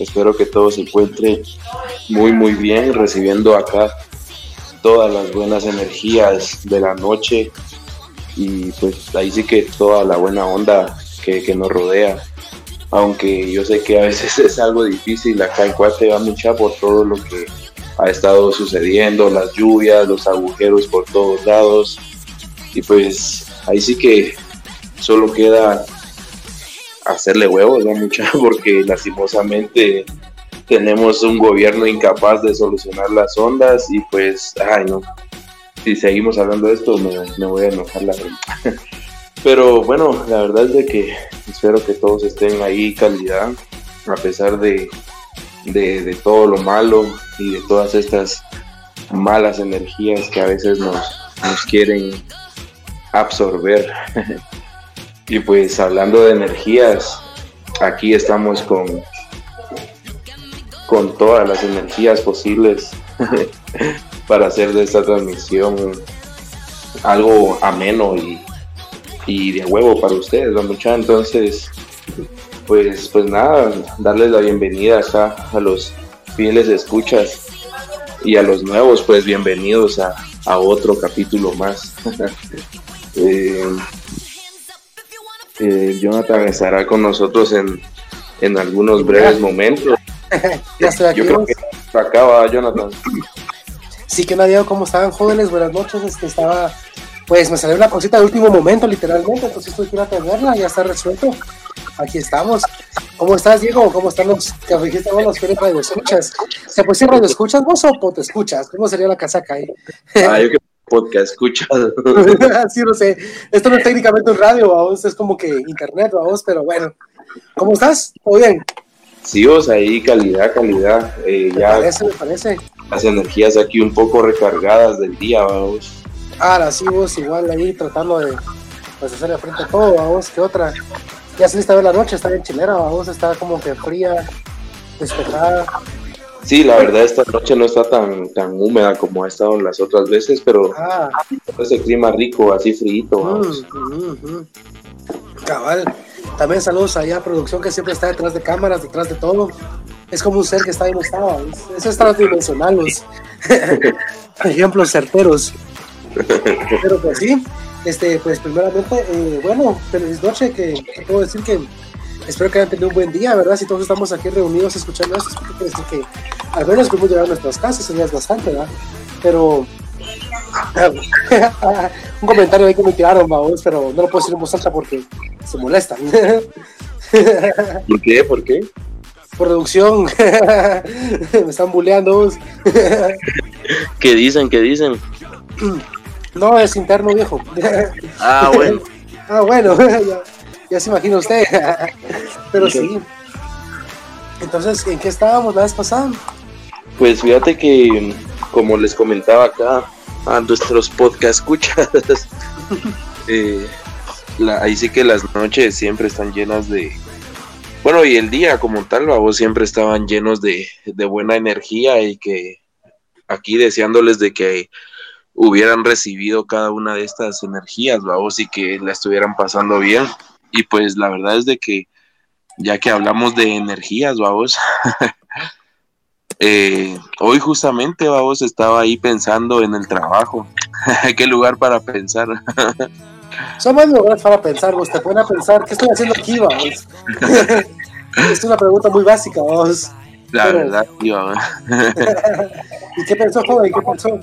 Espero que todos se encuentren muy muy bien, recibiendo acá todas las buenas energías de la noche y pues ahí sí que toda la buena onda que, que nos rodea. Aunque yo sé que a veces es algo difícil acá en Cuate va mucha por todo lo que ha estado sucediendo, las lluvias, los agujeros por todos lados. Y pues ahí sí que solo queda hacerle huevos, ¿no? Mucha, porque lastimosamente tenemos un gobierno incapaz de solucionar las ondas y pues, ay no, si seguimos hablando de esto me, voy a enojar la verdad. Pero bueno, la verdad es de que espero que todos estén ahí calidad, a pesar de, de, todo lo malo y de todas estas malas energías que a veces nos quieren absorber. y pues hablando de energías, aquí estamos con, con todas las energías posibles para hacer de esta transmisión algo ameno y, y de huevo para ustedes, ¿no? mucha entonces pues pues nada, darles la bienvenida acá a los fieles escuchas y a los nuevos, pues bienvenidos a, a otro capítulo más. Eh, eh, Jonathan estará con nosotros en, en algunos breves momentos. ya estoy aquí. Yo creo que acaba, Jonathan. Sí, que nadie, ¿cómo estaban jóvenes? Buenas noches. Este, estaba, pues me salió una cosita de último momento, literalmente, entonces estoy aquí a tenerla, ya está resuelto. Aquí estamos. ¿Cómo estás, Diego? ¿Cómo están los que dijiste vos, los que radio escuchas? ¿Se puede decir radio escuchas vos o te escuchas? ¿Cómo sería la casaca ahí? Ah, yo que podcast escuchas. sí, no sé. Esto no es técnicamente un radio, vamos, es como que internet, vamos, pero bueno. ¿Cómo estás? ¿Todo bien? Sí, vos ahí, calidad, calidad. Eh, me ya parece, me parece. las energías aquí un poco recargadas del día, vamos. Ahora sí, vos igual ahí tratando de pues, hacerle frente a todo, vamos, ¿qué otra? Ya saliste a ver la noche, está bien chilera, vamos, está como que fría, despejada. Sí, la verdad esta noche no está tan tan húmeda como ha estado las otras veces, pero Ah, ese clima rico, así frío. mm, mm, mm. cabal. También saludos allá a producción que siempre está detrás de cámaras, detrás de todo. Es como un ser que está ahí no estaba. Es- es transdimensional, los ejemplos certeros. Pero pues sí, este, pues primeramente, eh, bueno, feliz noche, que, que puedo decir que espero que hayan tenido un buen día, ¿verdad? Si todos estamos aquí reunidos escuchando esto, es porque quiere decir que al menos podemos llegar a nuestras casas, eso ya es bastante, ¿verdad? Pero un comentario ahí que me tiraron, vamos, pero no lo puedo decir en voz alta porque se molestan. ¿Por qué? ¿Por qué? Producción, me están bulleando. vos. ¿Qué dicen? ¿Qué dicen? No, es interno, viejo. Ah, bueno. Ah, bueno, ya, se imagina usted. Pero sí. Entonces, ¿en qué estábamos la vez pasada? Pues fíjate que, como les comentaba acá a nuestros podcast escuchas, eh, la- ahí sí que las noches siempre están llenas de. Bueno, y el día como tal, vos siempre estaban llenos de, de buena energía y que aquí deseándoles de que hubieran recibido cada una de estas energías, vamos, y que la estuvieran pasando bien. Y pues la verdad es de que, ya que hablamos de energías, vamos, eh, hoy justamente, vamos, estaba ahí pensando en el trabajo. ¿Qué lugar para pensar? Son más lugares para pensar, vos te ponen a pensar, ¿qué estoy haciendo aquí, vamos? es una pregunta muy básica, vos. La Pero- verdad, tío. ¿Y qué pensó, joven? ¿Qué pensó?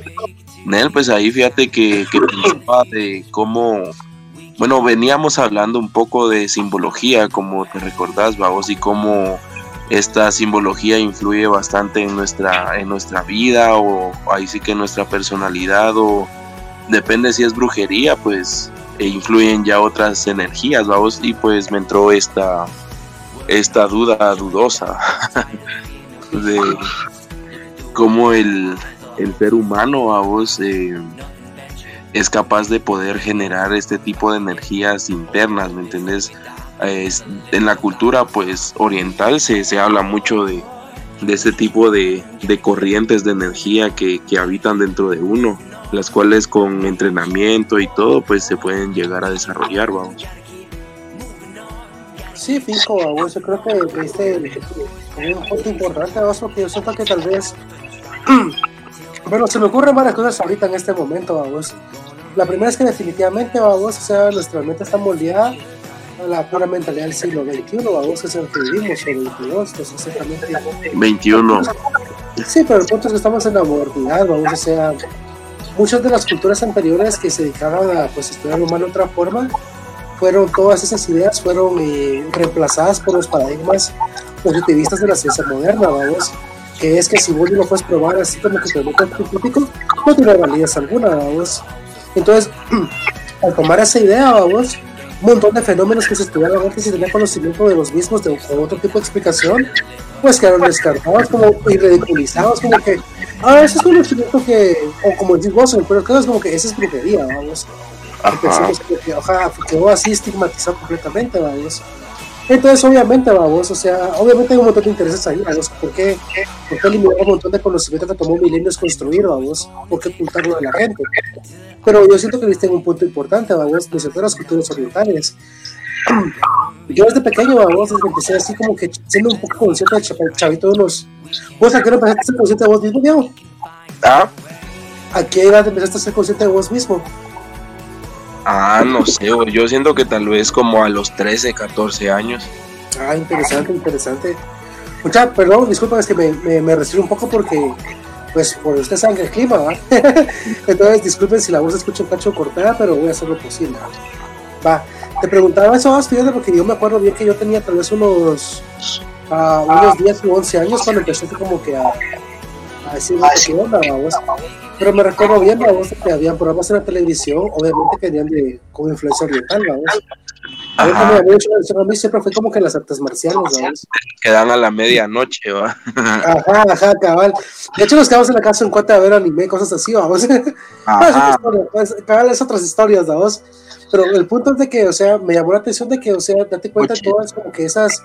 Nel, pues ahí fíjate que, que pensaba de cómo, bueno, veníamos hablando un poco de simbología, como te recordás, vamos, y cómo esta simbología influye bastante en nuestra, en nuestra vida, o ahí sí que en nuestra personalidad, o depende si es brujería, pues e influyen ya otras energías, vamos, y pues me entró esta, esta duda dudosa de cómo el, el ser humano a vos eh, es capaz de poder generar este tipo de energías internas, ¿me entendés? Eh, es- en la cultura pues oriental se, se habla mucho de, de este tipo de, de corrientes de energía que, que habitan dentro de uno, las cuales con entrenamiento y todo pues se pueden llegar a desarrollar, vamos. Sí, fijo, vos, yo creo que este, un punto importante, vos, porque yo siento que tal vez. Bueno, se me ocurren varias cosas ahorita en este momento, vamos. La primera es que definitivamente, vamos, o sea, nuestra mente está moldeada a la pura mentalidad del siglo XXI, vamos, que es el que vivimos, o XXII, pues exactamente. 21. Sí, pero el punto es que estamos en la modernidad, vamos, o sea, muchas de las culturas anteriores que se dedicaban a pues, estudiar lo humano de otra forma, fueron todas esas ideas fueron eh, reemplazadas por los paradigmas positivistas de la ciencia moderna, vamos, que es que si vos no lo puedes probar así como que te metes científico, no tiene validez alguna, vamos. Entonces, al tomar esa idea, vamos, un montón de fenómenos que se estudiaban antes y tenían conocimiento de los mismos de, otro tipo de explicación, pues quedaron descartados como, y ridiculizados, como que, ah, ese es un conocimiento que, o como decís vos, pero es como que esa es brujería, vamos. Empezamos que, ojalá, quedó así estigmatizado completamente, vamos. Entonces, obviamente, vamos, o sea, obviamente hay un montón de intereses ahí, vamos. ¿Por qué, por qué eliminar un montón de conocimiento que tomó milenios construir, vamos? ¿Por qué ocultarlo de la gente? Pero yo siento que viste un punto importante, vamos, de las culturas orientales. Yo desde pequeño, vamos, desde que empecé así como que siendo un poco consciente de chavito de unos... ¿Vos a qué hora empezaste a ser consciente de vos mismo, Diego? ¿Ah? ¿A qué edad empezaste a ser consciente de vos mismo? Ah, no sé, yo siento que tal vez como a los 13, 14 años. Ah, interesante, interesante. Mucha, perdón, disculpa, es que me, me, me un poco porque, pues, por usted sabe el clima, ¿va? Entonces, disculpen si la voz escucha un cacho cortada, pero voy a hacer lo posible. Va, te preguntaba eso, fíjate, porque yo me acuerdo bien que yo tenía tal vez unos, uh, unos 10 o 11 años cuando empecé como que a, a decir, ¿qué onda, vamos? Pero me recuerdo bien, vamos, que habían programas en la televisión, obviamente que venían de, con influencia oriental, vamos. A mí, a mí siempre fue como que las artes marciales, vamos. Que dan a la medianoche, va. Ajá, ajá, cabal. De hecho, nos quedamos en la casa en cuenta de ver anime, cosas así, vamos. Ajá. pues, cabal, es otras historias, vamos. Pero el punto es de que, o sea, me llamó la atención de que, o sea, date cuenta de todas como que esas,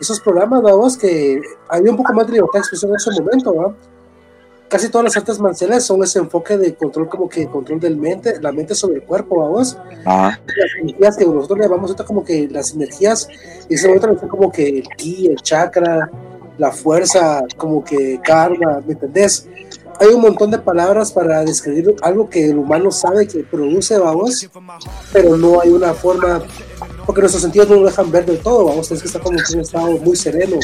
esos programas, vamos, que había un poco más de libertad de expresión en ese momento, ¿va? Casi todas las artes marciales son ese enfoque de control, como que control del mente, la mente sobre el cuerpo, vamos. Las energías que nosotros le llamamos ahorita como que las energías, y ese momento como que el ki, el chakra, la fuerza, como que karma, ¿me entendés? Hay un montón de palabras para describir algo que el humano sabe que produce, vamos, pero no hay una forma, porque nuestros sentidos no lo dejan ver del todo, vamos, tienes que estar como en un estado muy sereno,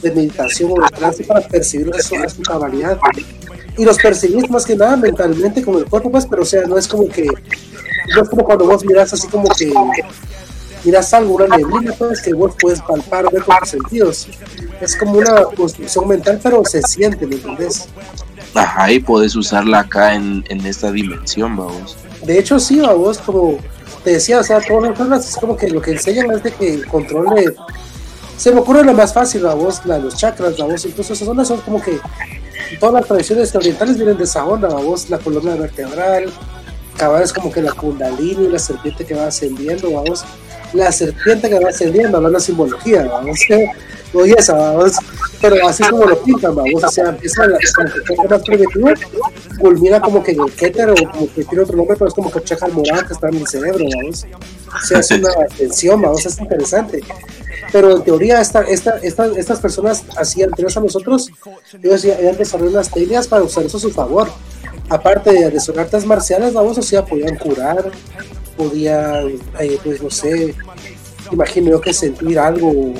de meditación o de trance para percibir eso a su cabalidad. Y los percibís más que nada mentalmente con el cuerpo, pues, pero o sea, no es como que, no es como cuando vos miras así como que miras algo, una neblina, pues, que vos puedes palpar ver con tus sentidos. Es como una construcción mental, pero se siente, ¿me entendés? Ajá, y puedes usarla acá en, en esta dimensión, vamos. De hecho, sí, vos, como te decía, o sea, todas las es como que lo que enseñan es de que controle se me ocurre lo más fácil, la voz, la, los chakras, la voz, incluso esas ondas son como que todas las tradiciones orientales vienen de esa onda, la voz, la columna vertebral, cabal es como que la kundalini, la serpiente que va ascendiendo, vamos, la serpiente que va ascendiendo, hablando de simbología, vamos, oye esa, vamos, pero así como lo pintan, vamos, o sea, empieza la, más primitivo, culmina como que en el Keter, o como que tiene otro nombre, pero es como que checa el morado que está en el cerebro, vamos, o sea, es una extensión, vamos, es interesante. Pero en teoría esta, esta, estas personas así anteriores a nosotros, ellos ya habían desarrollado unas técnicas para usar eso a su favor. Aparte de, de artes marciales, vamos, o sea, podían curar, podían, eh, pues no sé, imagino yo que sentir algo,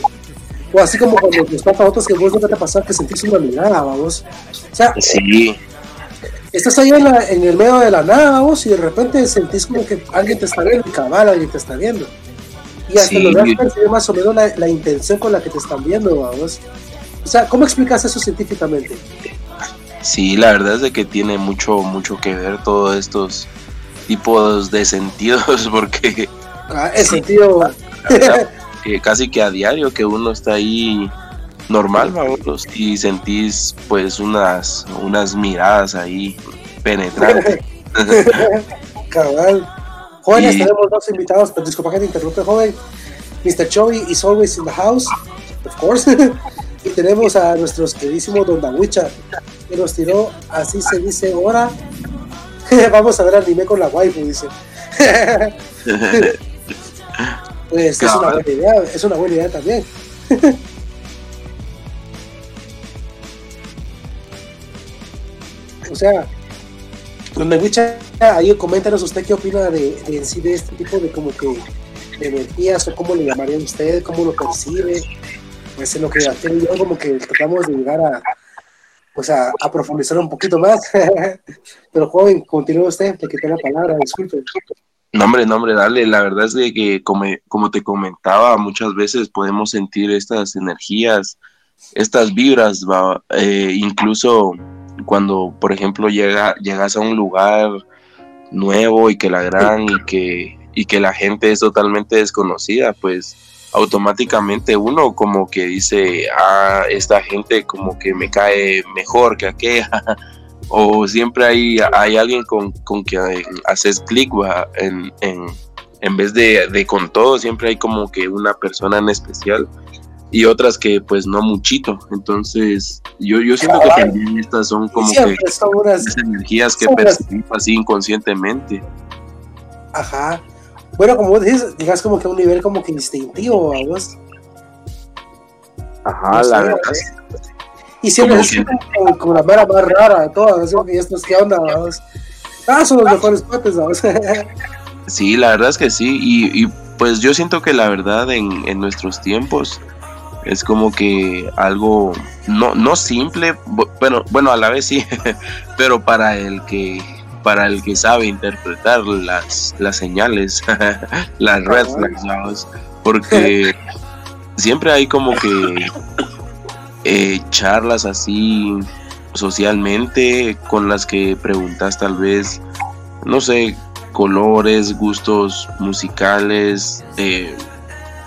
o así como cuando nos pasa a otros que vos no te pasar que sentís una mirada, vamos. O sea, sí. estás ahí en, la, en el medio de la nada, vamos, y de repente sentís como que alguien te está viendo, cabal, alguien te está viendo y hasta sí. logras percibir más o menos la, la, intención con la que te están viendo, vamos. O sea, ¿cómo explicas eso científicamente? Sí, la verdad es de que tiene mucho, mucho que ver todos estos tipos de sentidos, porque... Ah, el sentido... casi que a diario que uno está ahí normal, vamos, y sentís pues unas, unas miradas ahí penetrantes. Cabal. Jóvenes, tenemos dos invitados, pero disculpa que te interrumpe, joven. Mr. Chovy is always in the house, of course. y tenemos a nuestro queridísimo Don Dawicha, que nos tiró, así se dice ahora. Vamos a ver anime con la waifu, dice. pues es una buena idea, es una buena idea también. o sea, donde Wicha, ahí coméntanos usted qué opina de, en sí de este tipo de como que de energías o cómo le llamarían usted, cómo lo percibe. Pues en lo que yo como que tratamos de llegar a, pues a, a profundizar un poquito más. Pero joven, continúe usted, te quité la palabra, disculpe. No, hombre, no, hombre, dale. La verdad es de que, como, como te comentaba, muchas veces podemos sentir estas energías, estas vibras, eh, incluso cuando, por ejemplo, llega, llegas a un lugar nuevo y que la gran y que, y que la gente es totalmente desconocida, pues automáticamente uno como que dice, ah, esta gente como que me cae mejor que aquella, o siempre hay, hay alguien con, con que haces clic en, en, en, vez de, de, con todo, siempre hay como que una persona en especial y otras que pues no muchito. Entonces yo, yo siento que también estas son como que las energías que percibimos así inconscientemente. Ajá. Bueno, como vos dices, digas como que a un nivel como que instintivo, vos. Ajá, la verdad. Y siempre es como, como, la mera más rara de todas, y estos, ¿qué onda? Vamos? Ah, son los mejores cuates, vamos. sí, la verdad es que sí, y, y, pues yo siento que la verdad en, en nuestros tiempos es como que algo no, no simple, bueno, bueno, a la vez sí, pero para el que para el que sabe interpretar las, las señales, las red flags, porque siempre hay como que eh, charlas así socialmente con las que preguntas tal vez, no sé, colores, gustos musicales, eh,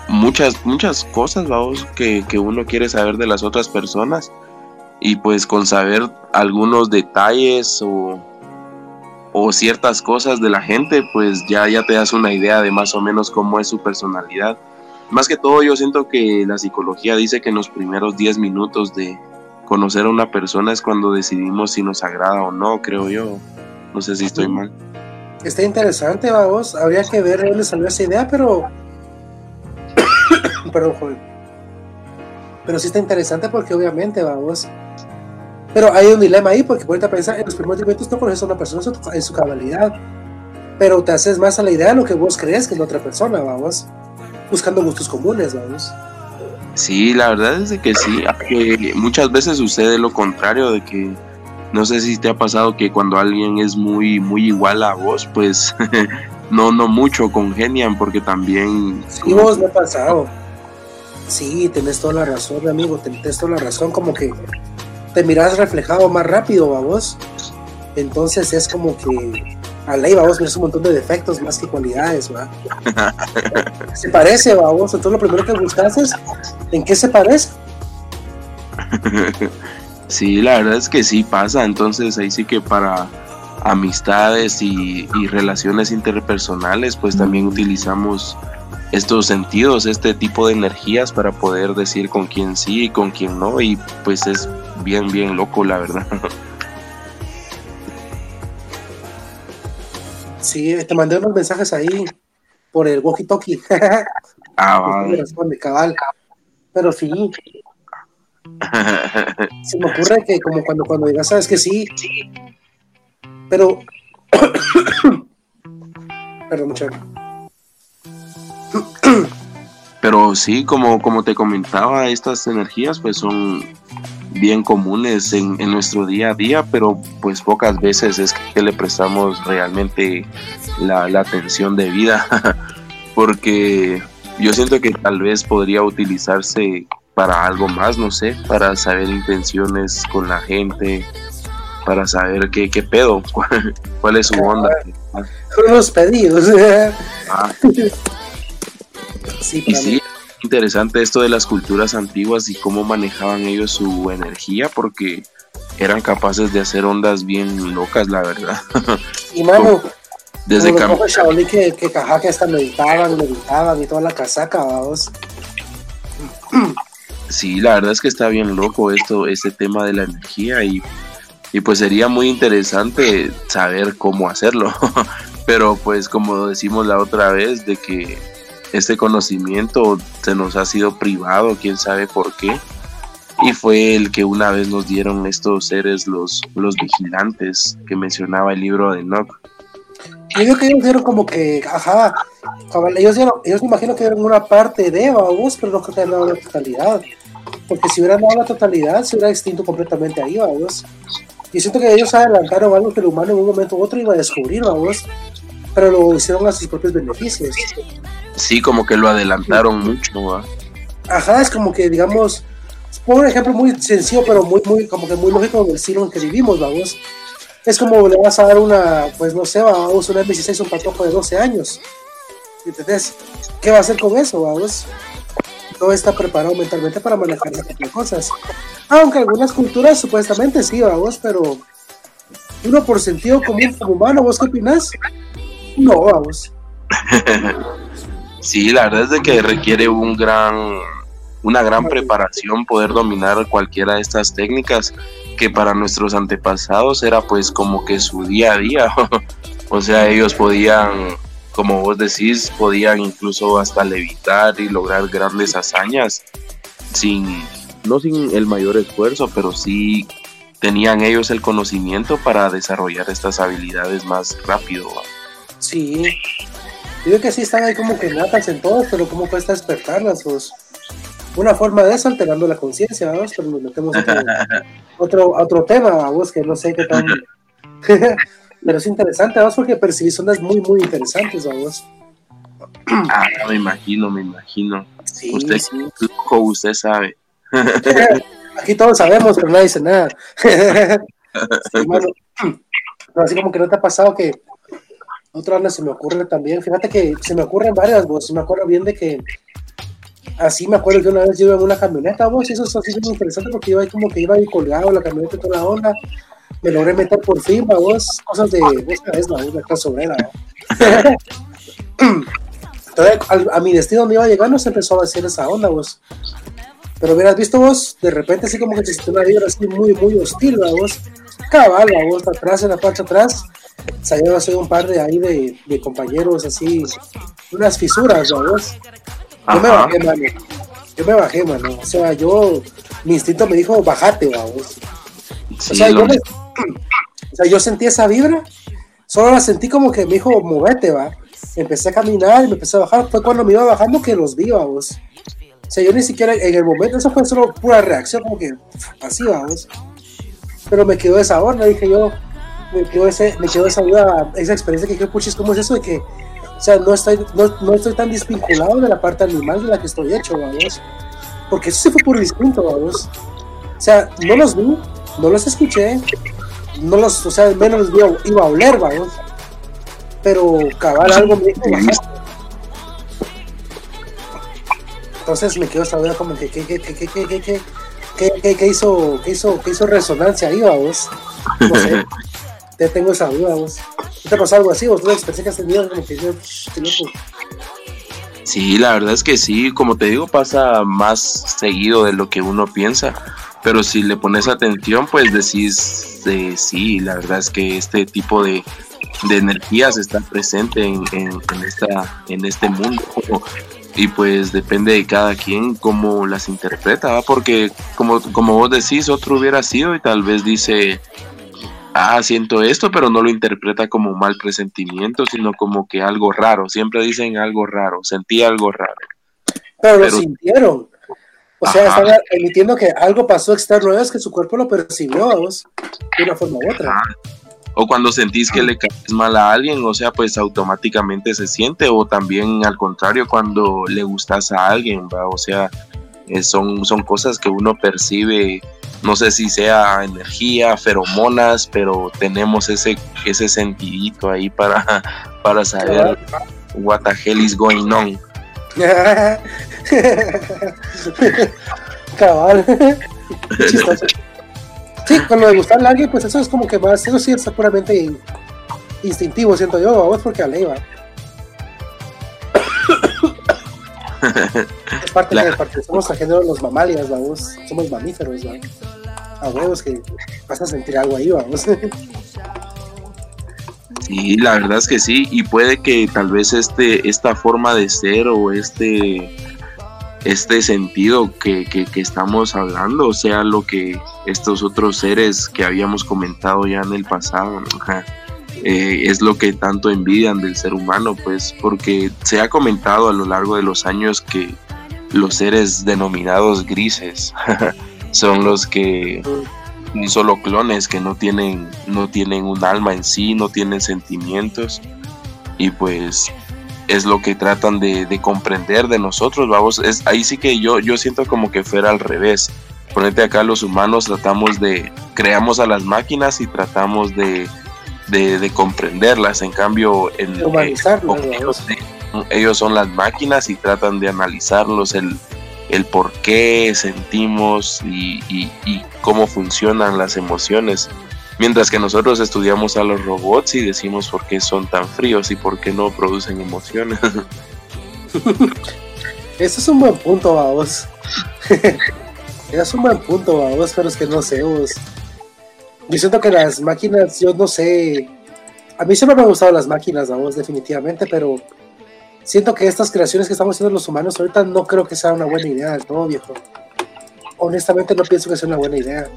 muchas, muchas cosas, vamos, que, que uno quiere saber de las otras personas. Y pues con saber algunos detalles o, o ciertas cosas de la gente, pues ya, ya te das una idea de más o menos cómo es su personalidad. Más que todo yo siento que la psicología dice que en los primeros 10 minutos de conocer a una persona es cuando decidimos si nos agrada o no, creo yo. No sé si estoy mal. Está interesante, vamos. Habría que ver de dónde salió esa idea, pero. Perdón, joven. Pero sí está interesante porque obviamente, vamos. Pero hay un dilema ahí porque puedes pensar, en los primeros momentos no conoces a una persona en su cabalidad, pero te haces más a la idea de lo que vos crees que es la otra persona, vamos buscando gustos comunes, vamos. Sí, la verdad es que sí, que muchas veces sucede lo contrario de que no sé si te ha pasado que cuando alguien es muy muy igual a vos, pues no no mucho congenian porque también Sí, vos me ha pasado. Sí, tenés toda la razón, amigo, tenés toda la razón, como que te miras reflejado más rápido a vos. Entonces es como que a ley, vamos, ver un montón de defectos más que cualidades, ¿va? se parece, vamos, entonces lo primero que buscas es en qué se parece. Sí, la verdad es que sí pasa, entonces ahí sí que para amistades y, y relaciones interpersonales, pues también utilizamos estos sentidos, este tipo de energías para poder decir con quién sí y con quién no, y pues es bien, bien loco, la verdad. Sí, te mandé unos mensajes ahí por el walkie-talkie. Ah, responde, cabal. Pero sí. Se me ocurre que como cuando, cuando digas, sabes que sí. Pero. Perdón, mucho. Pero sí, como, como te comentaba, estas energías pues son bien comunes en, nuestro día a día, pero pues pocas veces es que le prestamos realmente la, atención de vida, porque yo siento que tal vez podría utilizarse para algo más, no sé, para saber intenciones con la gente, para saber qué, qué pedo, cuál, es su onda. Son los pedidos. Ah. Sí, sí, interesante esto de las culturas antiguas y cómo manejaban ellos su energía, porque eran capaces de hacer ondas bien locas, la verdad. Y mano, desde que, que, que hasta meditaban, meditaban y toda la casaca, vamos. Sí, la verdad es que está bien loco esto, este tema de la energía y, y pues sería muy interesante saber cómo hacerlo. Pero pues como decimos la otra vez, de que este conocimiento se nos ha sido privado, quién sabe por qué. y fue el que una vez nos dieron estos seres, los, los vigilantes, que mencionaba el libro de. Yo digo que ellos dieron como que, ajá, ellos dieron, ellos me imagino que dieron una parte de vos, pero no creo que hayan dado la totalidad. Porque si hubieran dado la totalidad, se hubiera extinto completamente ahí, vamos. Y siento que ellos adelantaron algo que el humano en un momento u otro iba a descubrir, vamos. Pero lo hicieron a sus propios beneficios. Sí, como que lo adelantaron mucho, ¿va? Ajá, es como que, digamos, por un ejemplo muy sencillo, pero muy, muy, como que muy lógico del siglo en que vivimos, vamos. Es como le vas a dar una, pues no sé, vamos, una M16 a un patojo de 12 años. ¿Entendés? ¿Qué va a hacer con eso, vamos? No está preparado mentalmente para manejar de cosas. Aunque algunas culturas supuestamente sí, vamos, pero uno por sentido común como humano, ¿vos qué opinas? No, vamos. sí, la verdad es de que requiere un gran una gran preparación poder dominar cualquiera de estas técnicas que para nuestros antepasados era pues como que su día a día. o sea, ellos podían, como vos decís, podían incluso hasta levitar y lograr grandes hazañas sin, no sin el mayor esfuerzo, pero sí tenían ellos el conocimiento para desarrollar estas habilidades más rápido. Sí, digo que sí están ahí como que natas en todos, pero ¿cómo cuesta despertarlas? Pues? una forma de eso alterando la conciencia, vamos, pero nos metemos otro, otro, otro tema, vamos, que no sé qué tan... pero es interesante, vamos, porque percibís ondas muy, muy interesantes, vamos. Ah, me imagino, me imagino. usted, sí. usted sabe. Aquí todos sabemos, pero nadie dice nada. así como que no te ha pasado que otra onda se me ocurre también. Fíjate que se me ocurren varias, vos. Me acuerdo bien de que así me acuerdo que una vez yo iba en una camioneta, vos, y eso es así muy interesante porque iba ahí como que iba ahí colgado la camioneta toda la onda. Me logré meter por fin, vos, cosas de esta vez, la, la clase obrera. Entonces, a, mi destino donde iba llegando se empezó a hacer esa onda, vos. Pero hubieras visto vos, de repente así como que sintió una vibra así muy, muy hostil, vos. Cabal, vos, atrás, en la parte atrás, salieron así un par de ahí de, de compañeros así, unas fisuras, vos. Yo me bajé, mano. Yo me bajé, mano. O sea, yo, mi instinto me dijo, bajate, vamos. o, sea, yo o sea, yo sentí esa vibra, solo la sentí como que me dijo, movete, va. Empecé a caminar y me empecé a bajar. Fue cuando me iba bajando que los vi, vamos. O sea, yo ni siquiera en el momento, eso fue solo pura reacción, como que así, vamos. Pero me quedó esa onda, dije yo, me quedó, quedó esa duda, esa experiencia que dije, puchis, ¿cómo es eso de que o sea, no estoy, no, no estoy tan desvinculado de la parte animal de la que estoy hecho, vamos. Porque eso se fue por instinto, vamos. O sea, no los vi, no los escuché, no los, o sea, menos los vi, iba a oler, vamos. Pero cabal algo me dijo, Entonces me quedo esa duda como que, ¿qué, qué, qué, qué, qué, qué, qué, qué, hizo, qué hizo, qué hizo resonancia ahí, vamos. No sé. Ya tengo esa duda, vos. ¿Te pasó algo así? ¿Vos tú pensé que has tenido como que yo, Sí, la verdad es que sí, como te digo, pasa más seguido de lo que uno piensa, pero si le pones atención, pues decís, de, sí, la verdad es que este tipo de, de energías está presente en, en, esta, en este mundo y pues depende de cada quien cómo las interpreta, porque como, como vos decís, otro hubiera sido y tal vez dice, ah, siento esto, pero no lo interpreta como mal presentimiento, sino como que algo raro. Siempre dicen algo raro, sentí algo raro. Pero, lo sintieron. O sea, están emitiendo que algo pasó externo es que su cuerpo lo percibió de una forma u otra. O cuando sentís que le caes mal a alguien, o sea, pues automáticamente se siente, o también al contrario, cuando le gustas a alguien, ¿va? o sea, eh, son, son cosas que uno percibe no sé si sea energía, feromonas, pero tenemos ese, ese sentidito ahí para, para saber what the hell is going on. Cabal. sí, cuando le gusta a alguien, pues eso es como que más, eso sí es puramente instintivo, siento yo, vos porque a va. Es parte de parte, somos género los mamalias, vamos, somos mamíferos, ¿no? a huevos que vas a sentir algo ahí, vamos. Sí, la verdad es que sí, y puede que tal vez este, esta forma de ser o este, este sentido que, que, estamos hablando, sea, lo que estos otros seres que habíamos comentado ya en el pasado, eh, es lo que tanto envidian del ser humano, pues porque se ha comentado a lo largo de los años que los seres denominados grises son los que son solo clones que no tienen no tienen un alma en sí, no tienen sentimientos y pues es lo que tratan de, comprender de nosotros, vamos, es ahí sí que yo yo siento como que fuera al revés. Ponete acá los humanos tratamos de creamos a las máquinas y tratamos de de, comprenderlas. En cambio, en, eh, ellos, son las máquinas y tratan de analizarlos, el, el por qué sentimos y, y, cómo funcionan las emociones. Mientras que nosotros estudiamos a los robots y decimos por qué son tan fríos y por qué no producen emociones. Eso es un buen punto, vos. es un buen punto, vos, pero es que no sé, vos. Yo siento que las máquinas, yo no sé. A mí siempre me han gustado las máquinas, vamos, definitivamente, pero siento que estas creaciones que estamos haciendo los humanos ahorita no creo que sea una buena idea del todo, viejo. Honestamente no pienso que sea una buena idea.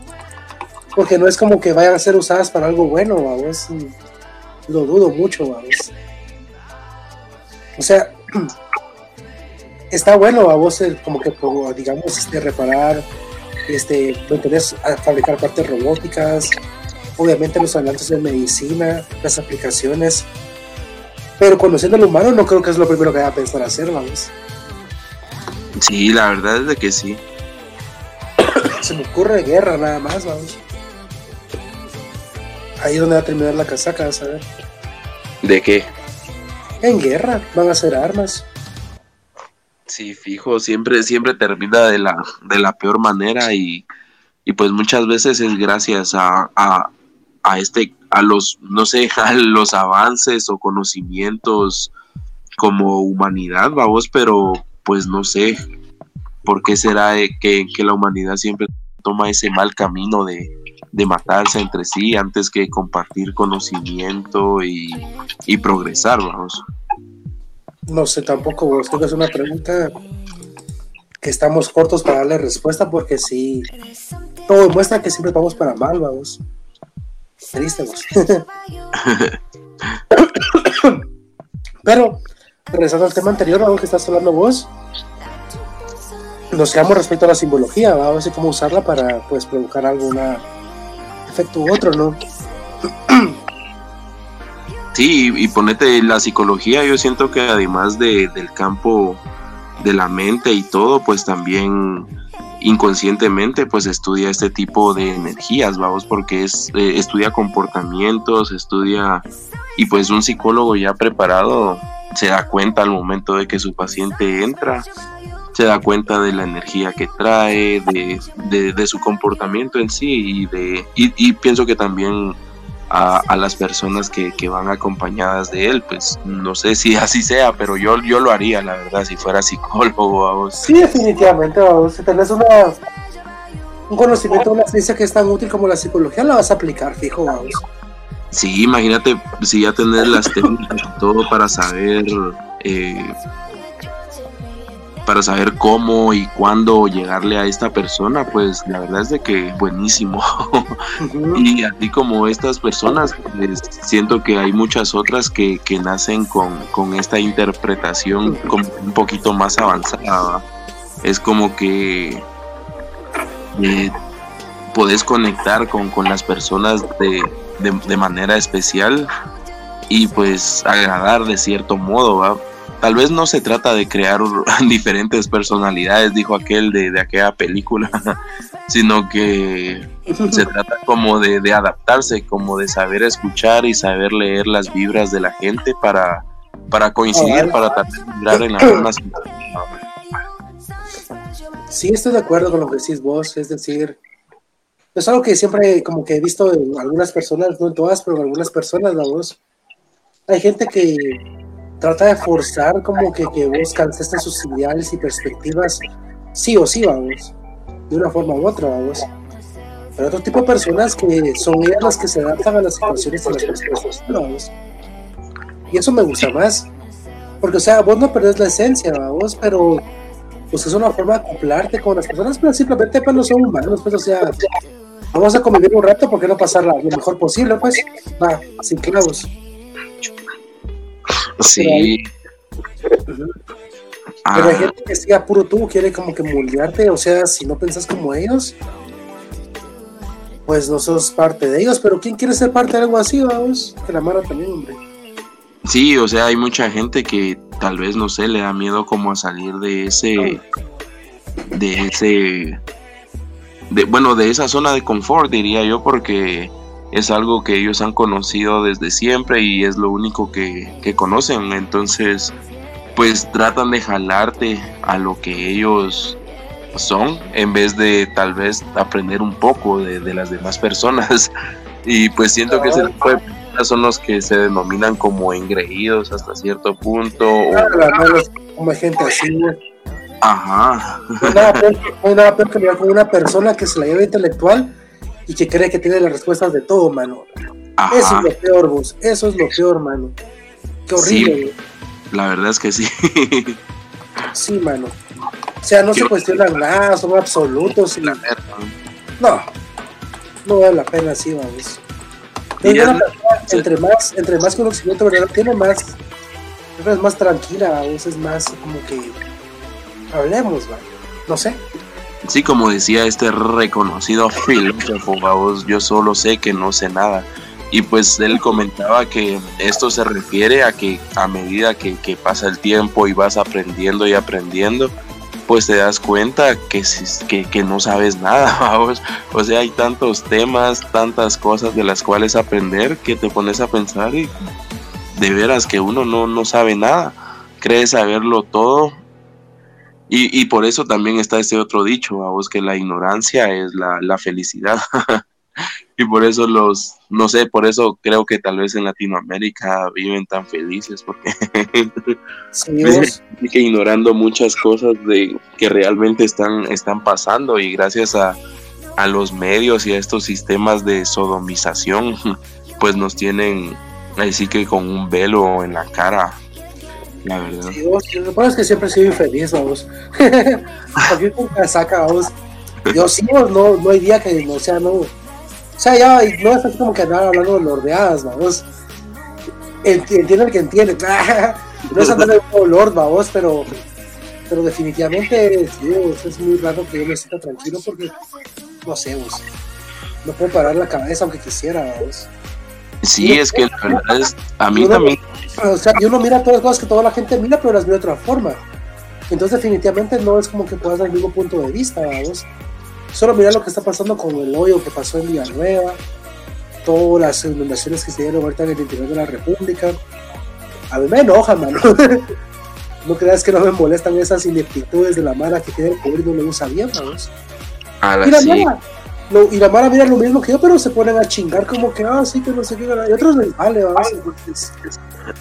Porque no es como que vayan a ser usadas para algo bueno, vamos. Lo dudo mucho, vamos. O sea, está bueno, vamos, como que, digamos, este, reparar este, a fabricar partes robóticas, obviamente los avances en medicina, las aplicaciones. Pero conociendo al humano no creo que es lo primero que vaya a pensar hacer, vamos. Sí, la verdad es de que sí. Se me ocurre guerra nada más, vamos. Ahí es donde va a terminar la casaca, a ver. ¿De qué? En guerra, van a hacer armas. Sí, fijo, siempre, siempre termina de la, de la peor manera y, pues muchas veces es gracias a, a, este, a los, no sé, a los avances o conocimientos como humanidad, vamos, pero pues no sé por qué será que, la humanidad siempre toma ese mal camino de, de matarse entre sí antes que compartir conocimiento y, y progresar, vamos. No sé tampoco, vos. Creo que es una pregunta que estamos cortos para darle respuesta porque sí, todo demuestra que siempre vamos para mal, vamos. Triste, vos. Pero, regresando al tema anterior, algo que estás hablando vos, nos quedamos respecto a la simbología, vamos a ver cómo usarla para pues provocar algún efecto u otro, ¿no? Sí, y, ponete la psicología, yo siento que además de, del campo de la mente y todo, pues también inconscientemente pues estudia este tipo de energías, vamos, porque es, eh, estudia comportamientos, estudia y pues un psicólogo ya preparado se da cuenta al momento de que su paciente entra, se da cuenta de la energía que trae, de, de, su comportamiento en sí y, de, y pienso que también a, las personas que, van acompañadas de él. Pues no sé si así sea, pero yo, yo lo haría, la verdad, si fuera psicólogo. Sí, definitivamente, vamos. Si tenés una, un conocimiento, una ciencia que es tan útil como la psicología, la vas a aplicar, fijo, vamos. Sí, imagínate si ya tenés las técnicas y todo para saber eh, para saber cómo y cuándo llegarle a esta persona, pues la verdad es de que buenísimo. y así como estas personas, pues, siento que hay muchas otras que, nacen con, esta interpretación un poquito más avanzada. Es como que eh, podés conectar con, las personas de, de, manera especial y pues agradar de cierto modo, ¿va? Tal vez no se trata de crear diferentes personalidades, dijo aquel de, aquella película, sino que se trata como de, adaptarse, como de saber escuchar y saber leer las vibras de la gente para, para coincidir, para tratar de en la misma Sí, estoy de acuerdo con lo que decís vos, es decir, es algo que siempre como que he visto en algunas personas, no en todas, pero en algunas personas, la voz. Hay gente que trata de forzar como que, que buscan estas sus ideales y perspectivas, sí o sí, vamos, de una forma u otra, vamos. Pero otro tipo de personas que son ellas las que se adaptan a las situaciones y las personas, vamos. Y eso me gusta más. Porque, o sea, vos no perdés la esencia, vamos, pero pues es una forma de acoplarte con las personas, pero simplemente pues no son humanos, pues o sea, vamos a convivir un rato, ¿por qué no pasarla lo mejor posible? Pues va, sin clavos. Sí. Pero hay ah. gente que sea puro tú, quiere como que moldearte, o sea, si no pensás como ellos, pues no sos parte de ellos, pero ¿quién quiere ser parte de algo así, vamos? Que la mara también, hombre. Sí, o sea, hay mucha gente que tal vez, no sé, le da miedo como a salir de ese, de ese, de, bueno, de esa zona de confort, diría yo, porque es algo que ellos han conocido desde siempre y es lo único que, que conocen. Entonces, pues tratan de jalarte a lo que ellos son en vez de tal vez aprender un poco de, de las demás personas. Y pues siento que ese tipo de son los que se denominan como engreídos hasta cierto punto. como gente así, Ajá. No hay nada peor, que mirar con una persona que se la lleva intelectual y que cree que tiene las respuestas de todo, mano. Eso es lo peor, vos. Eso es lo peor, mano. Qué horrible. la verdad es que sí. sí, mano. O sea, no se cuestionan nada, son absolutos. Y... No, no vale la pena así, vamos entre más, entre más conocimiento ¿verdad? tiene más, es más tranquila, a veces más como que hablemos, no sé. Sí, como decía este reconocido filósofo, yo solo sé que no sé nada. Y pues él comentaba que esto se refiere a que a medida que, pasa el tiempo y vas aprendiendo y aprendiendo, pues te das cuenta que, que, que no sabes nada, vamos. O sea, hay tantos temas, tantas cosas de las cuales aprender que te pones a pensar y de veras que uno no, no sabe nada. Cree saberlo todo. Y, y por eso también está este otro dicho, vamos, que la ignorancia es la, la felicidad. y por eso los, no sé, por eso creo que tal vez en Latinoamérica viven tan felices, porque que ignorando muchas cosas de que realmente están, están pasando y gracias a, a los medios y a estos sistemas de sodomización, pues nos tienen así que con un velo en la cara. La verdad. Sí, vos, lo que es que siempre he sido infeliz, vos. Aquí con casaca, vos. Yo sí, no, no hay día que no sea, no, o sea, ya no es así como que andar hablando de lordeadas, vamos. Entiende el que entiende. no es andar de lord, vamos, pero, pero definitivamente sí, es muy raro que yo me sienta tranquilo porque, no sé, vos, no puedo parar la cabeza aunque quisiera, vamos. Sí, es que la verdad es, a mí también. O sea, yo no mira todas las cosas que toda la gente mira, pero las mira de otra forma. Entonces, definitivamente no es como que puedas dar el mismo punto de vista, vamos. Solo mira lo que está pasando con el hoyo que pasó en Villanueva, todas las inundaciones que se dieron ahorita en el interior de la República. A mí me enoja, mano. no creas que no me molestan esas ineptitudes de la Mara que tiene el poder y no lo usa bien, vamos. y, la Mara, y la Mara mira lo mismo que yo, pero se ponen a chingar como que, ah, sí, que no sé qué. Y otros les vale, vamos.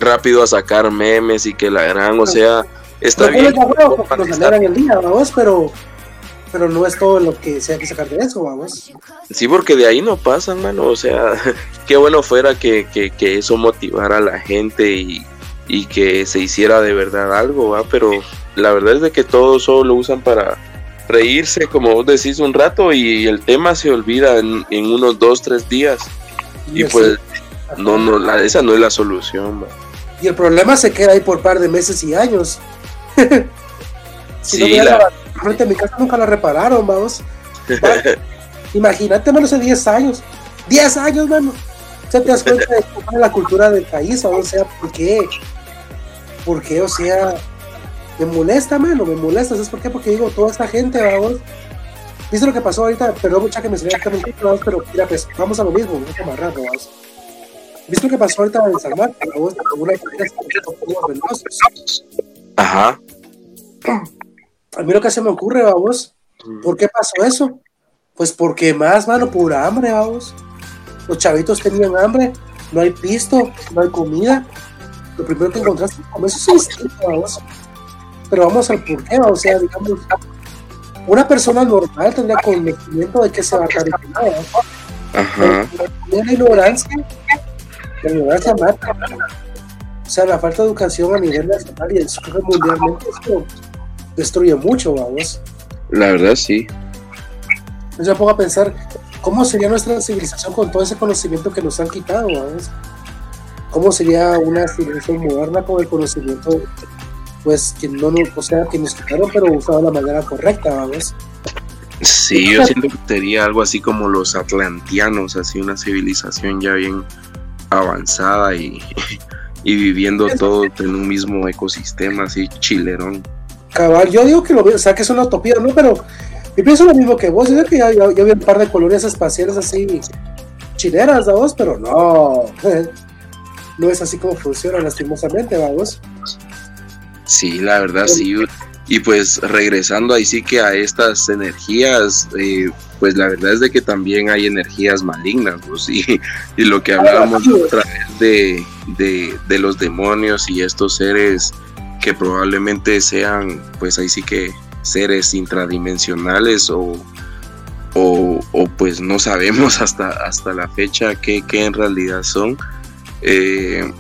Rápido a sacar memes y que la gran, o sea, está bien. nos el día, vamos, pero pero no es todo lo que se hay que sacar de eso, vamos. Sí, porque de ahí no pasan, mano. O sea, qué bueno fuera que, que, eso motivara a la gente y, y, que se hiciera de verdad algo, ¿va? Pero la verdad es de que todos solo lo usan para reírse, como vos decís, un rato y el tema se olvida en, unos dos, tres días. Y, pues, no, no, la, esa no es la solución, Y el problema se queda ahí por par de meses y años. sí, la frente a mi casa nunca la repararon, vamos. Imagínate, menos hace 10 años. 10 años, mano. O sea, te das cuenta de la cultura del país, o sea, ¿por qué? ¿Por qué? O sea, me molesta, mano, me molesta. ¿Sabes por qué? Porque digo, toda esta gente, vamos. ¿Viste lo que pasó ahorita? Perdón, mucha que me se también, vamos, pero mira, pues vamos a lo mismo, vamos a amarrar, vamos. ¿Viste lo que pasó ahorita en San Marcos? Una Ajá a mí lo que se me ocurre, vamos, ¿por qué pasó eso? Pues porque más, mano, pura hambre, vamos. Los chavitos tenían hambre, no hay pisto, no hay comida. Lo primero que encontraste con eso es vamos. Pero vamos al por qué, o sea, digamos, una persona normal tendría conocimiento de que se va a caer Ajá. La ignorancia, la ignorancia mata. O sea, la falta de educación a nivel nacional y el mundialmente es destruye mucho, vamos. La verdad, sí. Entonces yo pongo a pensar, ¿cómo sería nuestra civilización con todo ese conocimiento que nos han quitado, vamos? ¿Cómo sería una civilización moderna con el conocimiento, pues, que no nos, o sea, que nos quitaron, pero usado de la manera correcta, vamos? Sí, yo siento que sería algo así como los atlantianos, así una civilización ya bien avanzada y, y viviendo todo en un mismo ecosistema así chilerón. Cabal, yo digo que lo o sea que es una utopía, ¿no? Pero yo pienso lo mismo que vos, yo que ya, ya, vi un par de colonias espaciales así chileras, vos, pero no, no es así como funciona lastimosamente, vamos. Sí, la verdad sí. Y pues regresando ahí sí que a estas energías, eh, pues la verdad es de que también hay energías malignas, pues, y, y, lo que hablábamos a través de, de, de, los demonios y estos seres que probablemente sean, pues ahí sí que seres intradimensionales o, o, o pues no sabemos hasta, hasta la fecha qué, qué en realidad son. Eh,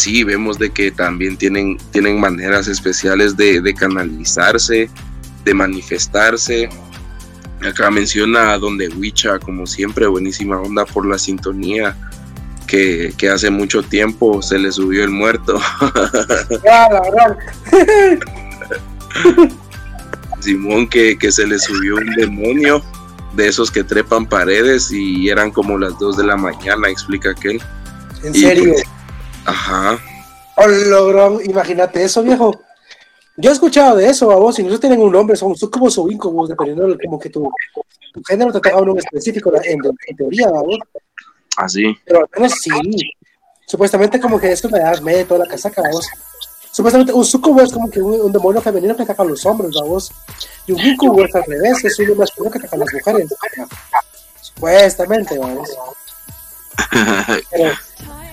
sí vemos de que también tienen, tienen maneras especiales de, de canalizarse, de manifestarse. Acá menciona a Donde Wicha, como siempre, buenísima onda por la sintonía. Que, que, hace mucho tiempo se le subió el muerto. Ya, la verdad. Simón, que, que, se le subió un demonio de esos que trepan paredes y eran como las 2 de la mañana, explica aquel. ¿En serio? Pues, Ajá. Oh, logró, imagínate eso, viejo. Yo he escuchado de eso, vos, si no tienen un nombre, son como su como dependiendo de como que tu, tu género te toca uno específico en, en teoría, vos. Así. Pero al menos sí. Supuestamente como que es que me das medio toda la casaca, vos. Supuestamente un sucubo es como que un, un, demonio femenino que ataca a los hombres, vos. Y un incubo es al revés, es un masculino que ataca a las mujeres. Supuestamente, vamos. Pero,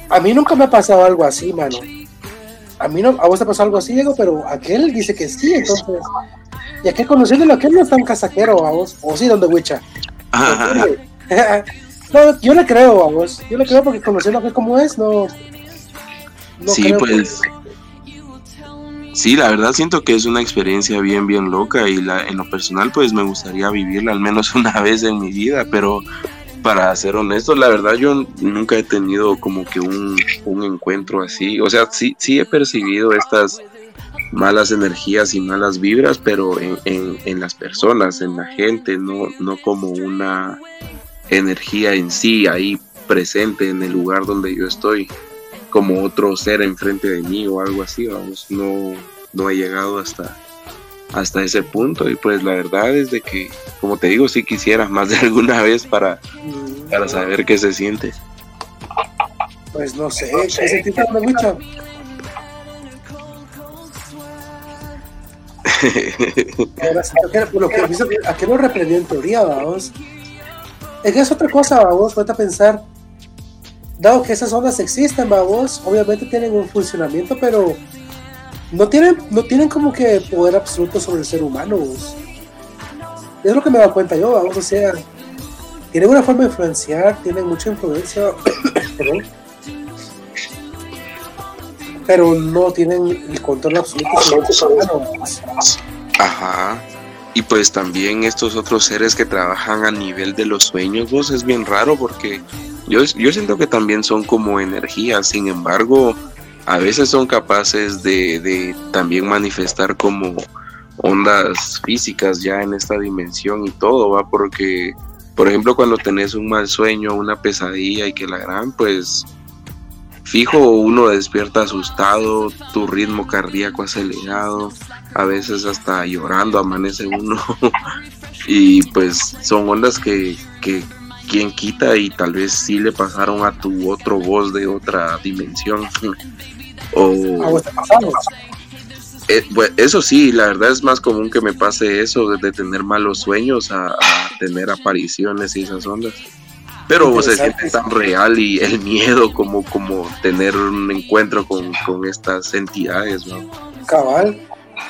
a mí nunca me ha pasado algo así, mano. A mí no, a vos te pasó algo así, Diego, pero aquel dice que sí, entonces. Y aquel conociéndolo, aquel no es tan casaquero, a vos. O sí, donde huicha. no, yo le creo a vos. Yo le creo porque conociendo aquel como es, no. no sí, pues. Que... Sí, la verdad siento que es una experiencia bien, bien loca y la, en lo personal pues me gustaría vivirla al menos una vez en mi vida, pero para ser honesto, la verdad yo nunca he tenido como que un, un, encuentro así. O sea, sí, sí he percibido estas malas energías y malas vibras, pero en, en, en las personas, en la gente, no, no como una energía en sí ahí presente en el lugar donde yo estoy, como otro ser enfrente de mí o algo así, vamos, no, no he llegado hasta, hasta ese punto. Y pues la verdad es de que como te digo si sí quisiera más de alguna vez para, para saber qué se siente. Pues no sé ¿qué sentiste una mucha? lo que a qué lo reprendió en teoría vamos es que es otra cosa vamos falta pensar. Dado que esas ondas existen vamos obviamente tienen un funcionamiento pero no tienen, no tienen como que poder absoluto sobre el ser humano. Es lo que me he dado cuenta yo, vamos, o sea, tienen una forma de influenciar, tienen mucha influencia, perdón, pero no tienen el control absoluto sobre el ser humano. Ajá. Y pues también estos otros seres que trabajan a nivel de los sueños, vos es bien raro porque yo, yo siento que también son como energías, sin embargo, a veces son capaces de, también manifestar como ondas físicas ya en esta dimensión y todo, va, porque, por ejemplo, cuando tenés un mal sueño, una pesadilla y que la gran, pues, fijo, uno despierta asustado, tu ritmo cardíaco acelerado, a veces hasta llorando amanece uno, y pues son ondas que, que quien quita y tal vez sí le pasaron a tu otro voz de otra dimensión. O, eh, pues, eso sí, la verdad es más común que me pase eso, de, tener malos sueños a, a, tener apariciones y esas ondas. Pero se siente tan real y el miedo como, como tener un encuentro con, con estas entidades. ¿no? Cabal,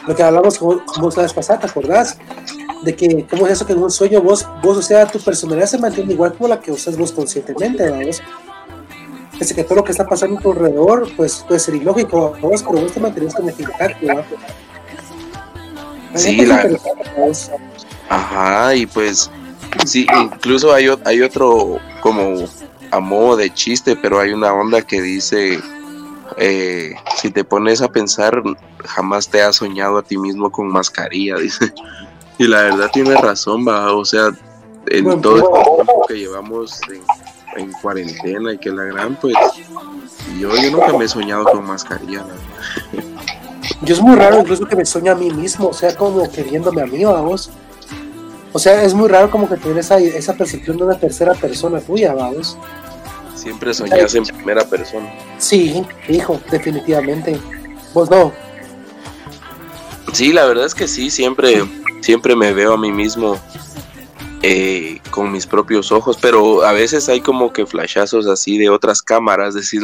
lo que hablamos como, como la vez pasada, ¿te acordás? De que, ¿cómo es eso que en un sueño vos, vos, o sea, tu personalidad se mantiene igual como la que usas vos conscientemente, ¿verdad? Pese que todo lo que está pasando a tu alrededor, pues puede ser ilógico, vos, pero vos te mantienes con eficacia, Sí, la... Ajá, y pues sí, incluso hay, hay otro como a modo de chiste, pero hay una onda que dice, eh, si te pones a pensar, jamás te has soñado a ti mismo con mascarilla, dice. Y la verdad tiene razón, va, o sea, en todo el tiempo que llevamos en, cuarentena y que la gran, pues yo, yo nunca me he soñado con mascarilla. Yo es muy raro incluso que me sueño a mí mismo, o sea, como queriéndome a mí, vamos. O sea, es muy raro como que tener esa, esa percepción de una tercera persona tuya, vamos. Siempre soñas en primera persona. Sí, hijo, definitivamente. Vos no. Sí, la verdad es que sí, siempre, siempre me veo a mí mismo eh, con mis propios ojos, pero a veces hay como que flashazos así de otras cámaras, decir,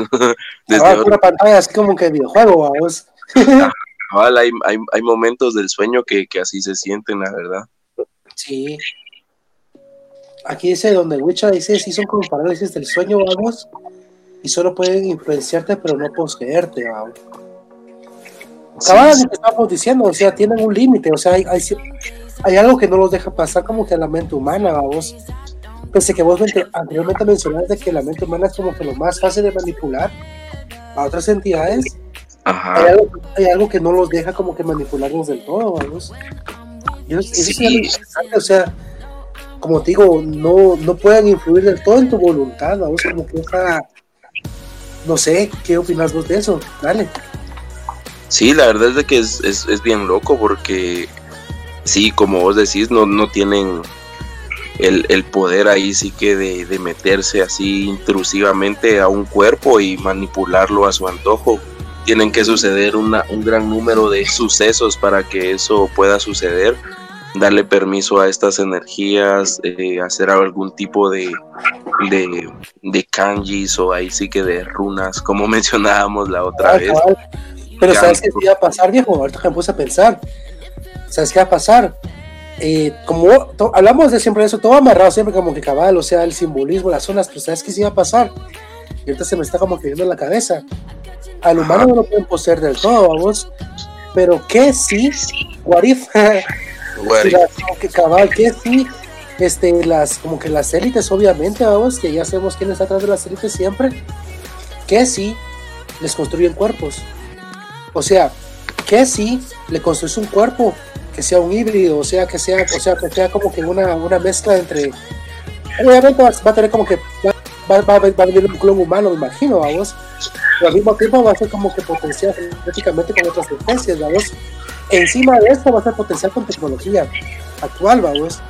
desde ah, otra pantalla, así como que videojuego, vamos. hay, hay, hay, momentos del sueño que, que así se sienten, la verdad. Sí. Aquí dice donde Witcher dice, si son como parálisis del sueño, vamos, y solo pueden influenciarte, pero no poseerte, vamos. Cabal, lo que estábamos diciendo, o sea, tienen un límite, o sea, hay, hay, algo que no los deja pasar como que a la mente humana, vamos. Pese que vos anteriormente mencionaste que la mente humana es como que lo más fácil de manipular a otras entidades, Hay, algo, hay, algo, que no los deja como que manipularnos del todo, vamos. eso es o sea, como te digo, no, no pueden influir del todo en tu voluntad, vamos, como que esa, no sé, ¿qué opinas vos de eso? Dale. Sí, la verdad es de que es, es, bien loco porque sí, como vos decís, no, no tienen el, el, poder ahí sí que de, de, meterse así intrusivamente a un cuerpo y manipularlo a su antojo. Tienen que suceder una, un gran número de sucesos para que eso pueda suceder darle permiso a estas energías, eh, hacer algún tipo de, de, kanjis o ahí sí que de runas, como mencionábamos la otra ah, vez. Pero ¿sabes qué iba a pasar, viejo? Ahorita me puse a pensar. ¿Sabes qué va a pasar? Eh, como hablamos de siempre eso, todo amarrado siempre como que cabal, o sea, el simbolismo, las zonas, pero ¿sabes qué sí iba a pasar? Y ahorita se me está como que en la cabeza. Al humano no lo pueden poseer del todo, vamos. Pero ¿qué sí? What if? como que cabal, que sí, este, las, como que las élites, obviamente, vamos, que ya sabemos quién está atrás de las élites siempre, que sí les construyen cuerpos. O sea, que sí le construyes un cuerpo que sea un híbrido, o sea, que sea, o sea, que sea como que una, una mezcla entre. Obviamente va, a tener como que. Va, va, va a venir un clon humano, me imagino, vamos. Pero al mismo tiempo va a ser como que potencial genéticamente con otras especies, vamos encima de esto va a ser potencial con tecnología actual, vamos.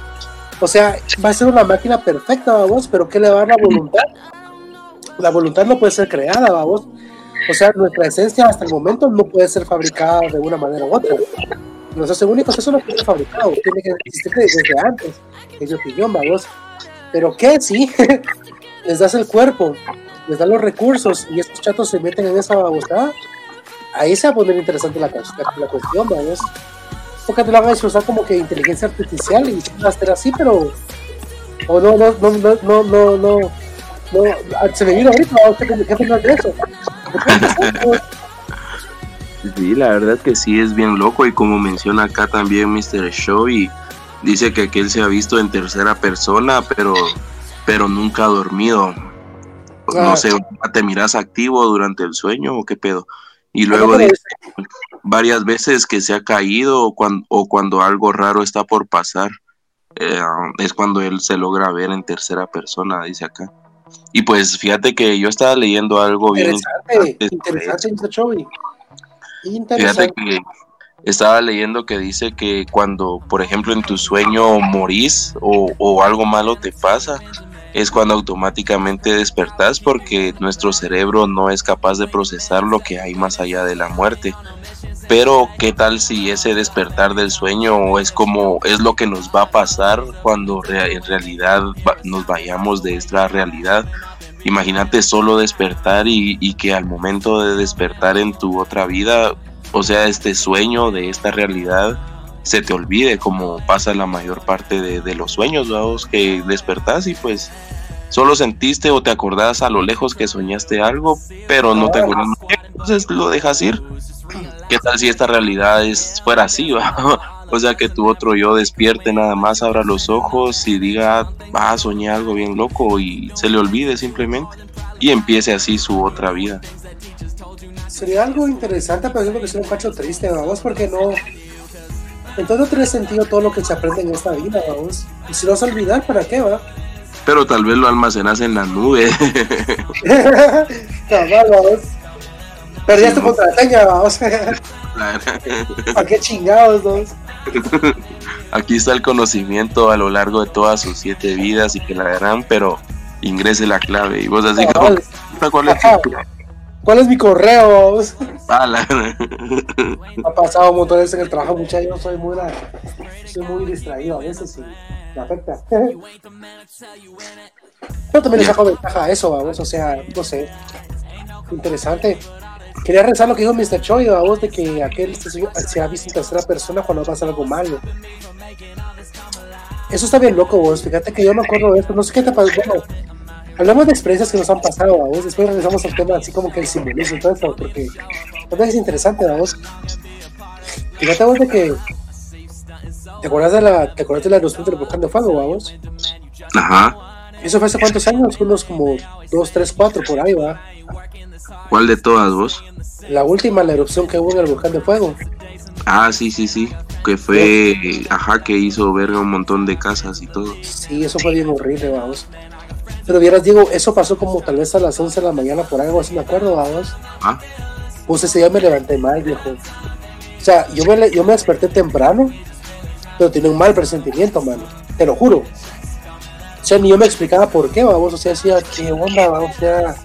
O sea, va a ser una máquina perfecta, vamos, pero ¿qué le va a dar la voluntad? La voluntad no puede ser creada, vamos. O sea, nuestra esencia hasta el momento no puede ser fabricada de una manera u otra. Nuestros únicos eso no puede ser fabricado, tiene que existir desde antes, en mi opinión, vamos. Pero ¿qué? Sí, les das el cuerpo, les das los recursos y estos chatos se meten en esa babosada ahí se va a poner interesante la, la, cuestión, ¿verdad? Porque te la van a usar como que inteligencia artificial y va a ser así, pero. O no, no, no, no, no, no, no. no se me vino ahorita, ¿qué opinas de eso? Sí, la verdad que sí es bien loco y como menciona acá también Mr. Show y dice que aquel se ha visto en tercera persona, pero pero nunca ha dormido. No sé, ¿te miras activo durante el sueño o qué pedo? Y luego dice varias veces que se ha caído o cuando, o cuando algo raro está por pasar. Eh, es cuando él se logra ver en tercera persona, dice acá. Y pues fíjate que yo estaba leyendo algo bien interesante. interesante fíjate que estaba leyendo que dice que cuando, por ejemplo, en tu sueño morís o, o algo malo te pasa, es cuando automáticamente despertás porque nuestro cerebro no es capaz de procesar lo que hay más allá de la muerte. Pero qué tal si ese despertar del sueño es como es lo que nos va a pasar cuando en realidad nos vayamos de esta realidad. Imagínate solo despertar y, que al momento de despertar en tu otra vida, o sea, este sueño de esta realidad, se te olvide como pasa la mayor parte de, los sueños, vamos, que despertás y pues solo sentiste o te acordás a lo lejos que soñaste algo, pero no te acuerdas, entonces lo dejas ir. ¿Qué tal si esta realidad es, fuera así? O sea, que tu otro yo despierte nada más, abra los ojos y diga, va a soñar algo bien loco y se le olvide simplemente y empiece así su otra vida. Sería algo interesante, pero es que es un cacho triste, vamos, porque no. Entonces no tiene sentido todo lo que se aprende en esta vida, vamos. Y si lo vas a olvidar, ¿para qué, va? Pero tal vez lo almacenas en la nube. Cabal. Perdías tu contraseña, vamos. ¿A qué chingados, dos? Aquí está el conocimiento a lo largo de todas sus siete vidas y que la verán, pero ingrese la clave. Y vos así como, ¿cuál es, ¿Cuál es mi correo? Vamos? ha pasado un montón de veces en el trabajo, muchachos. Yo soy muy, soy muy distraído a veces y me afecta. Pero también le saco ventaja a eso, vamos. O sea, no sé. Interesante. Quería rezar lo que dijo Mr. Choi, vos, de que aquel se ha visto en tercera persona cuando pasa algo malo. Eso está bien loco, vos. Fíjate que yo me acuerdo de esto. No sé qué te pasó. Bueno, hablamos de experiencias que nos han pasado, vos. Después regresamos al tema así como que el simbolismo y todo eso, porque es interesante, vos. Fíjate vos de que. ¿Te acuerdas de la, ¿te acuerdas de la erupción del volcán de fuego, vos? Ajá. ¿Eso fue hace cuántos años? Unos como dos, tres, cuatro por ahí, va. ¿Cuál de todas vos? La última, la erupción que hubo en el volcán de fuego. Ah, sí, sí, sí. Que fue, ajá, que hizo verga un montón de casas y todo. Sí, eso fue bien horrible, vamos. Pero vieras, digo, eso pasó como tal vez a las 11 de la mañana por algo así, me acuerdo, vamos. Ah. Pues ese día me levanté mal, viejo. O sea, yo me, yo me desperté temprano, pero tenía un mal presentimiento, mano. Te lo juro. O sea, ni yo me explicaba por qué, vamos. O sea, decía, ¿qué onda, vamos? O sea,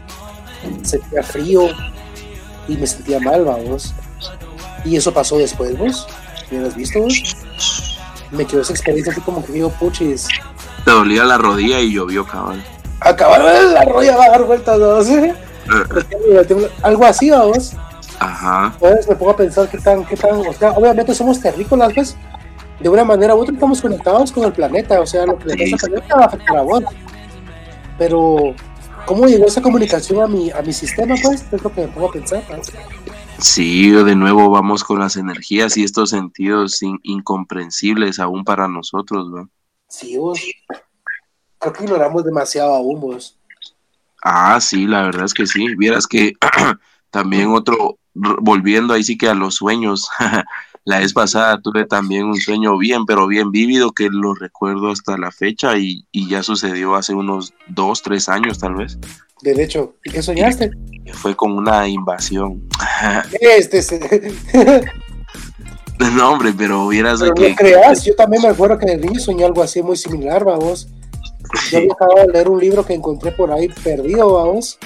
sentía frío y me sentía mal, vamos. Y eso pasó después, vos. ¿Me has visto, vos? Me quedó esa experiencia así como que digo, puchis. Te dolía la rodilla y llovió, cabrón. Acabar la rodilla va a dar vueltas, ¿no? ¿Sí? Algo así, vamos. Ajá. Entonces me pongo a pensar qué tan, qué tan, o sea, obviamente somos terrícolas, pues, de una manera u otra estamos conectados con el planeta, o sea, lo que le pasa al planeta va a afectar a vos. Pero ¿Cómo llegó esa comunicación a mi, a mi sistema? Pues es lo que me pongo a pensar. Sí, de nuevo vamos con las energías y estos sentidos incomprensibles aún para nosotros, ¿no? Sí, vos. Creo que ignoramos demasiado aún, vos. Ah, sí, la verdad es que sí. Vieras que también otro, volviendo ahí sí que a los sueños, la vez pasada tuve también un sueño bien, pero bien vívido que lo recuerdo hasta la fecha y, ya sucedió hace unos dos, tres años tal vez. De hecho, ¿y qué soñaste? fue como una invasión. Este No, hombre, pero hubieras de que. creas, yo también me acuerdo que en el niño soñé algo así muy similar, vamos. Yo acababa de leer un libro que encontré por ahí perdido, vamos.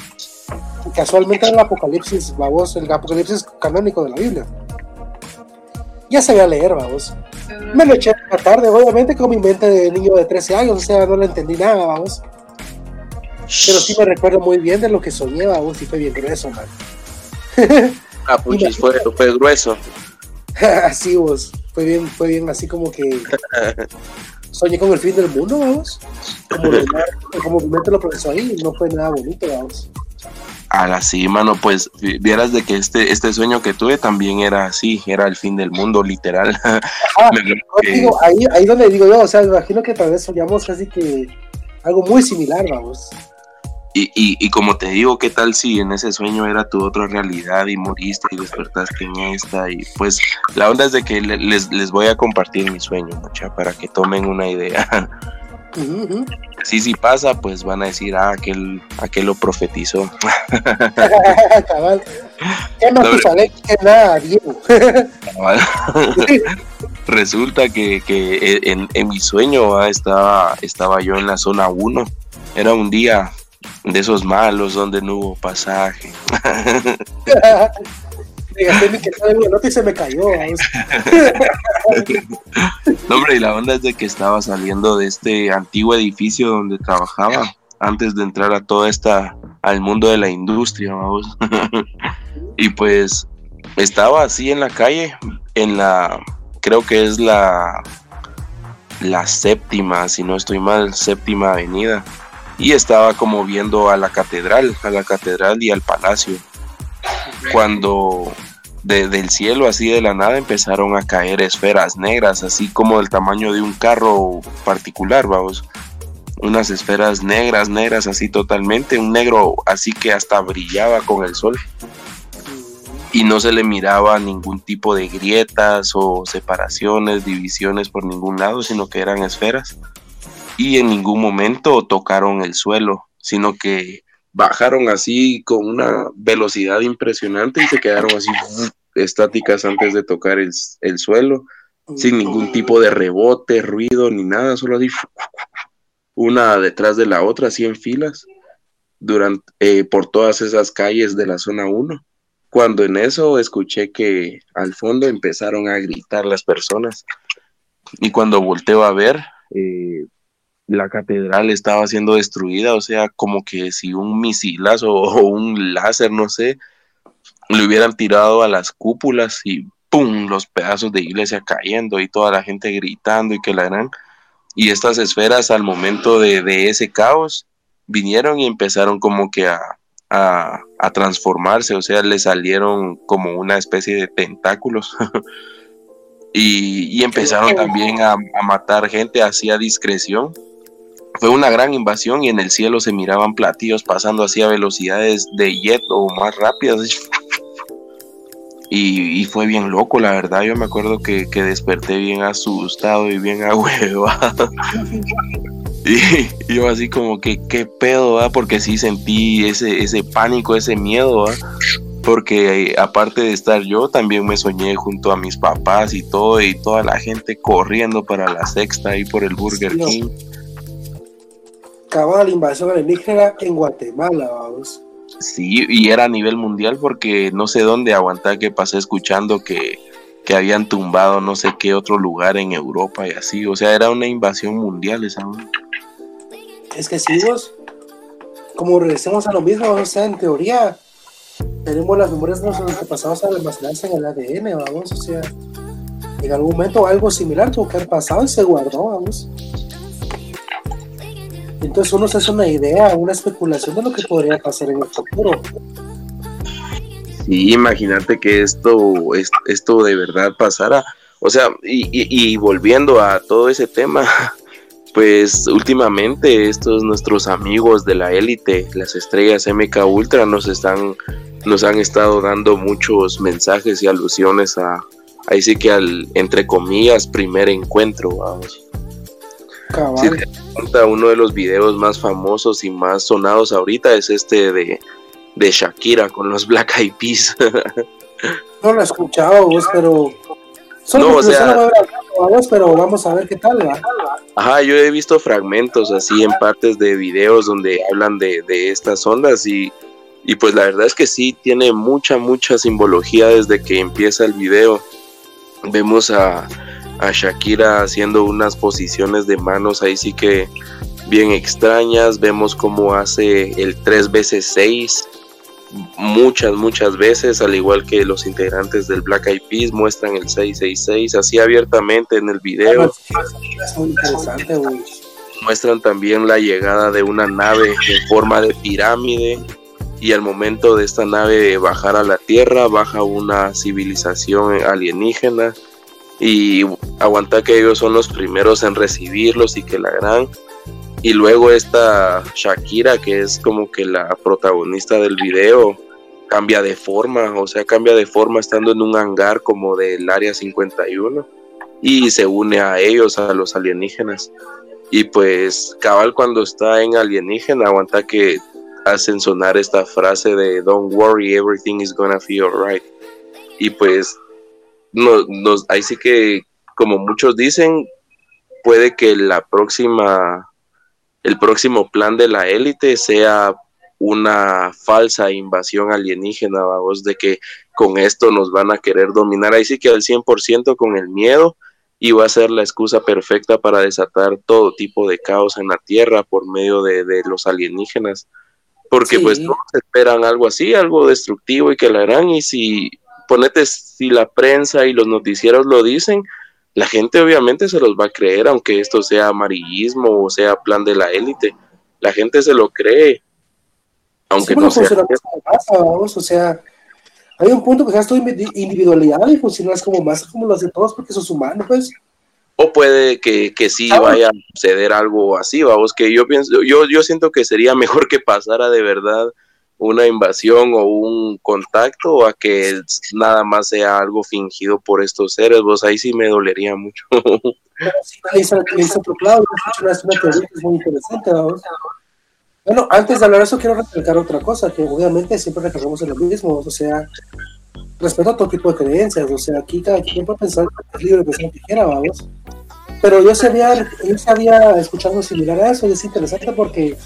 Casualmente era el Apocalipsis, vamos, el Apocalipsis canónico de la Biblia ya sabía leer, vamos. Me lo eché a la tarde, obviamente con mi mente de niño de 13 años, o sea, no le entendí nada, vamos. Pero sí me recuerdo muy bien de lo que soñé, vamos, y fue bien grueso, man. ah, puchis, fue, fue grueso. así, vos, fue bien, fue bien así como que soñé con el fin del mundo, vamos. Como, como mi mente lo procesó ahí, no fue nada bonito, vamos. A la sí, mano, pues vieras de que este, este sueño que tuve también era así, era el fin del mundo, literal. Ah, ahí, ahí donde digo yo, o sea, me imagino que tal vez soñamos casi que algo muy similar, vamos. Y, y, y, como te digo, ¿qué tal si en ese sueño era tu otra realidad y moriste y despertaste en esta? Y pues la onda es de que les, les voy a compartir mi sueño, mucha, para que tomen una idea. Sí, sí pasa, pues van a decir, ah, aquel, aquel lo profetizó. Cabal. ¿Qué no, que nada, Diego. Resulta que, que en, en, mi sueño ah, estaba, estaba yo en la zona 1. Era un día de esos malos donde no hubo pasaje. y se me cayó. no, hombre, y la onda es de que estaba saliendo de este antiguo edificio donde trabajaba antes de entrar a toda esta, al mundo de la industria, vamos. y pues estaba así en la calle, en la, creo que es la, la séptima, si no estoy mal, séptima avenida. Y estaba como viendo a la catedral, a la catedral y al palacio cuando del cielo, así de la nada, empezaron a caer esferas negras, así como del tamaño de un carro particular, vamos. Unas esferas negras, negras, así totalmente, un negro así que hasta brillaba con el sol. Y no se le miraba ningún tipo de grietas o separaciones, divisiones por ningún lado, sino que eran esferas. Y en ningún momento tocaron el suelo, sino que bajaron así con una velocidad impresionante y se quedaron así estáticas antes de tocar el, suelo, sin ningún tipo de rebote, ruido ni nada, solo así una detrás de la otra, así en filas, durante, eh, por todas esas calles de la zona 1. Cuando en eso escuché que al fondo empezaron a gritar las personas y cuando volteo a ver, eh, la catedral estaba siendo destruida, o sea, como que si un misilazo o un láser, no sé, le hubieran tirado a las cúpulas y ¡pum! los pedazos de iglesia cayendo y toda la gente gritando y que la eran. Y estas esferas al momento de, ese caos vinieron y empezaron como que a, transformarse, o sea, le salieron como una especie de tentáculos. y, empezaron también a, a matar gente así a discreción fue una gran invasión y en el cielo se miraban platillos pasando así a velocidades de jet o más rápidas. Y, fue bien loco, la verdad. Yo me acuerdo que, desperté bien asustado y bien ahuevado. y yo así como que, ¿qué pedo? va Porque sí sentí ese, ese pánico, ese miedo. Porque eh, aparte de estar yo, también me soñé junto a mis papás y todo, y toda la gente corriendo para la sexta ahí por el Burger King acaba la invasión alienígena en Guatemala, vamos. Sí, y era a nivel mundial porque no sé dónde aguantar que pasé escuchando que, que habían tumbado no sé qué otro lugar en Europa y así. O sea, era una invasión mundial esa. Es que si vos, como regresemos a lo mismo, o sea, en teoría, tenemos las memorias de nuestros antepasados almacenadas en el ADN, vamos, o sea, en algún momento algo similar tuvo que haber pasado y se guardó, vamos. Entonces uno se hace una idea, una especulación de lo que podría pasar en el futuro. Sí, imagínate que esto, esto de verdad pasara. O sea, y, volviendo a todo ese tema, pues últimamente estos nuestros amigos de la élite, las estrellas MK Ultra, nos están, nos han estado dando muchos mensajes y alusiones a, ahí sí que al, entre comillas, primer encuentro, vamos uno de los videos más famosos y más sonados ahorita es este de, Shakira con los Black Eyed Peas. no lo he escuchado vos, pero... no, o sea, pero vamos a ver qué tal, Ajá, yo he visto fragmentos así en partes de videos donde hablan de, estas ondas y, y pues la verdad es que sí, tiene mucha, mucha simbología desde que empieza el video. Vemos a, a Shakira haciendo unas posiciones de manos ahí sí que bien extrañas. Vemos cómo hace el 3 veces 6 muchas, muchas veces, al igual que los integrantes del Black Eyed Peas muestran el 666 así abiertamente en el video. Muestran también la llegada de una nave en forma de pirámide y al momento de esta nave bajar a la Tierra baja una civilización alienígena y aguantar que ellos son los primeros en recibirlos y que la gran y luego esta Shakira que es como que la protagonista del video cambia de forma, o sea, cambia de forma estando en un hangar como del área 51 y se une a ellos, a los alienígenas. Y pues cabal cuando está en alienígena, aguanta que hacen sonar esta frase de Don't worry, everything is gonna feel alright. Y pues nos, nos, ahí sí que, como muchos dicen, puede que la próxima, el próximo plan de la élite sea una falsa invasión alienígena, vamos, de que con esto nos van a querer dominar, ahí sí que al 100% con el miedo y va a ser la excusa perfecta para desatar todo tipo de caos en la Tierra por medio de, de los alienígenas, porque pues todos esperan algo así, algo destructivo y que la harán y si ponete, si la prensa y los noticieros lo dicen, la gente obviamente se los va a creer, aunque esto sea amarillismo o sea plan de la élite. La gente se lo cree, aunque no sea. o sea, hay un punto que ya tu individualidad y funcionas como más como los de todos porque sos humano, pues. O puede que, que sí vaya a suceder algo así, vamos, que yo pienso, yo, yo siento que sería mejor que pasara de verdad una invasión o un contacto o a que nada más sea algo fingido por estos seres, vos ahí sí me dolería mucho. Bueno, antes de hablar eso, quiero recalcar otra cosa, que obviamente siempre recalcamos en lo mismo, o sea, respeto a todo tipo de creencias, o sea, aquí cada quien puede pensar es libre de pensar lo que quiera, vamos. Pero yo sabía, yo sabía escuchando similar a eso, y es interesante porque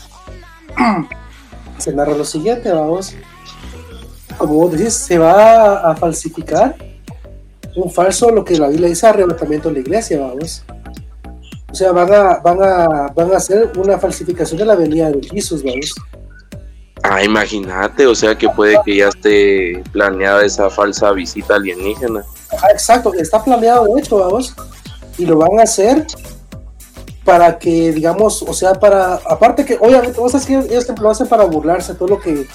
se narra lo siguiente, vamos. Como vos decís, se va a, falsificar un falso, lo que la Biblia dice, arrebatamiento de la iglesia, vamos. O sea, van a, van a, van a hacer una falsificación de la venida de Jesús, vamos. Ah, imagínate, o sea que puede que ya esté planeada esa falsa visita alienígena. Ah, exacto, está planeado de hecho, vamos. Y lo van a hacer para que, digamos, o sea, para, aparte que, obviamente, o sea, que ellos lo hacen para burlarse, todo lo que,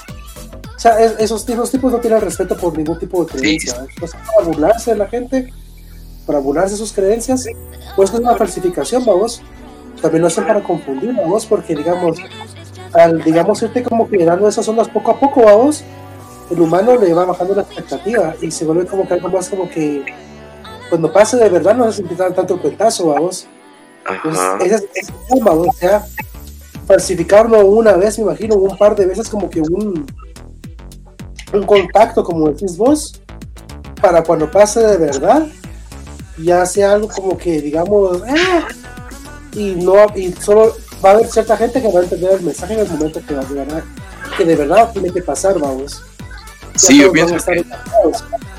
o sea, esos, tipos no tienen respeto por ningún tipo de creencia, para burlarse de la gente, para burlarse de sus creencias, pues es una falsificación, vamos, también lo hacen para confundir, vamos, porque, digamos, al, digamos, irte como que dando esas ondas poco a poco, vamos, el humano le va bajando la expectativa y se vuelve como que algo más como que, cuando pase de verdad no se siente tanto el cuentazo, vamos, es, es, o sea, falsificarlo una vez, me imagino, un par de veces como que un, un contacto, como decís vos, para cuando pase de verdad, ya sea algo como que, digamos, ah", y no, y solo va a haber cierta gente que va a entender el mensaje en el momento que, de verdad, que de verdad tiene que pasar, vamos. sí, yo pienso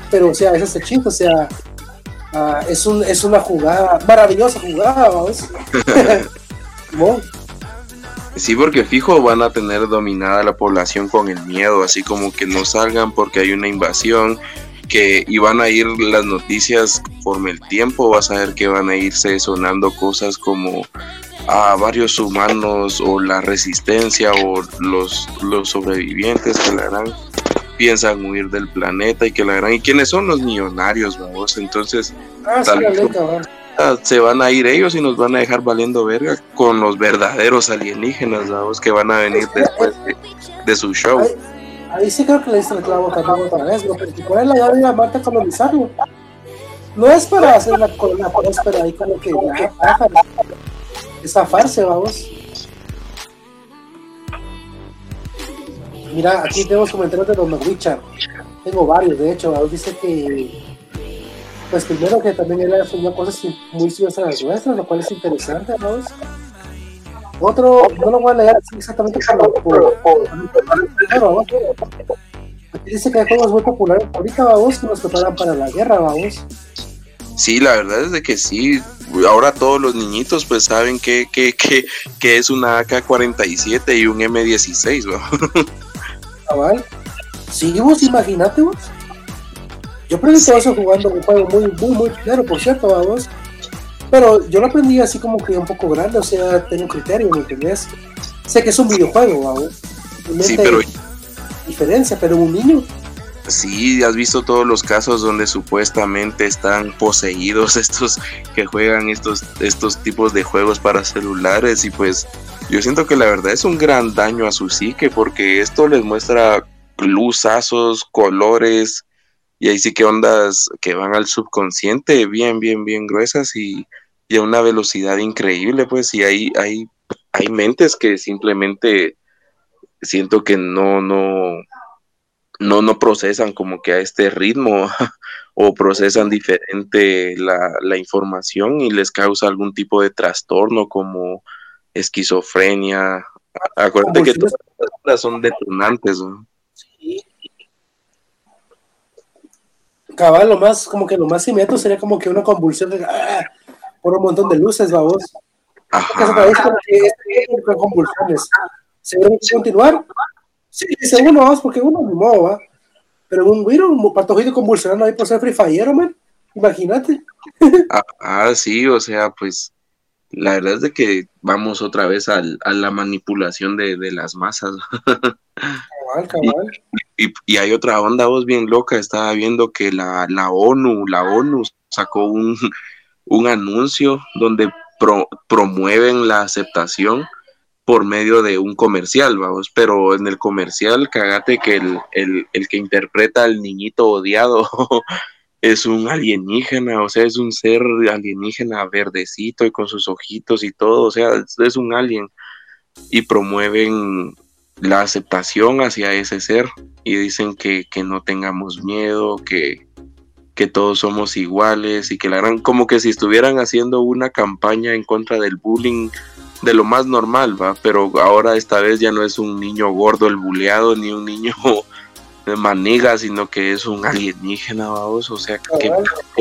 Pero, o sea, ese es el chiste, o sea, Ah, es, un, es una jugada, maravillosa jugada, vamos. Sí, porque fijo van a tener dominada la población con el miedo, así como que no salgan porque hay una invasión, que y van a ir las noticias conforme el tiempo, vas a ver que van a irse sonando cosas como a varios humanos o la resistencia o los, los sobrevivientes que la harán piensan huir del planeta y que la gran y quiénes son los millonarios vamos entonces ah, ah, se van a ir ellos y nos van a dejar valiendo verga con los verdaderos alienígenas vamos que van a venir después de, su show. ahí, sí creo que le diste el clavo también otra vez porque cuál es la llave de Marte colonizarlo. No es para hacer la colonia próspera ahí como que esa farsa vamos Mira, aquí tenemos comentarios de Don Richard. Tengo varios, de hecho. Dice que, pues primero que también él asumió cosas muy similares a las nuestras, lo cual es interesante, ¿no? Otro, no lo voy a leer exactamente por, por, Aquí dice que hay juegos muy populares ahorita, vamos, que nos preparan para la guerra, vamos. Sí, la verdad es de que sí. Ahora todos los niñitos pues saben que, que, que, que es una AK-47 y un M16, ¿no? Sí, vos imagínate vos. Yo aprendí todo eso jugando un juego muy, muy, muy claro, por cierto, vamos. Pero yo lo aprendí así como que un poco grande, o sea, tengo criterio, ¿me entendés? Sé que es un videojuego, vamos. Sí, pero... Diferencia, pero un niño. Sí, has visto todos los casos donde supuestamente están poseídos estos que juegan estos, estos tipos de juegos para celulares y pues yo siento que la verdad es un gran daño a su psique porque esto les muestra luzazos, colores y ahí sí que ondas que van al subconsciente bien, bien, bien gruesas y, y a una velocidad increíble pues y hay, hay, hay mentes que simplemente siento que no, no, no, no procesan como que a este ritmo o procesan diferente la, la, información y les causa algún tipo de trastorno como esquizofrenia. Acuérdate que todas las son detonantes. Cabal, lo más, como que lo más inmediato sería como que una convulsión de, ¡ah! por un montón de luces, vamos. Ajá. convulsiones. ¿Se debe continuar? Sí, dice uno, vamos, porque uno no modo, ¿va? Pero un güiro, un patojito convulsionando ahí por ser Free Fire, man. Imagínate. Ah, ah, sí, o sea, pues la verdad es de que vamos otra vez al, a la manipulación de, las masas. Cabal, cabal. y, hay otra onda, vos bien loca, estaba viendo que la, la ONU, la ONU sacó un, un anuncio donde promueven la aceptación por medio de un comercial, vamos, pero en el comercial, cagate que el, el, el que interpreta al niñito odiado es un alienígena, o sea, es un ser alienígena verdecito y con sus ojitos y todo, o sea, es un alien. Y promueven la aceptación hacia ese ser y dicen que, que no tengamos miedo, que, que todos somos iguales y que la gran, como que si estuvieran haciendo una campaña en contra del bullying de lo más normal, va, pero ahora esta vez ya no es un niño gordo el buleado ni un niño de maniga, sino que es un alienígena, vamos, o sea, ¿qué,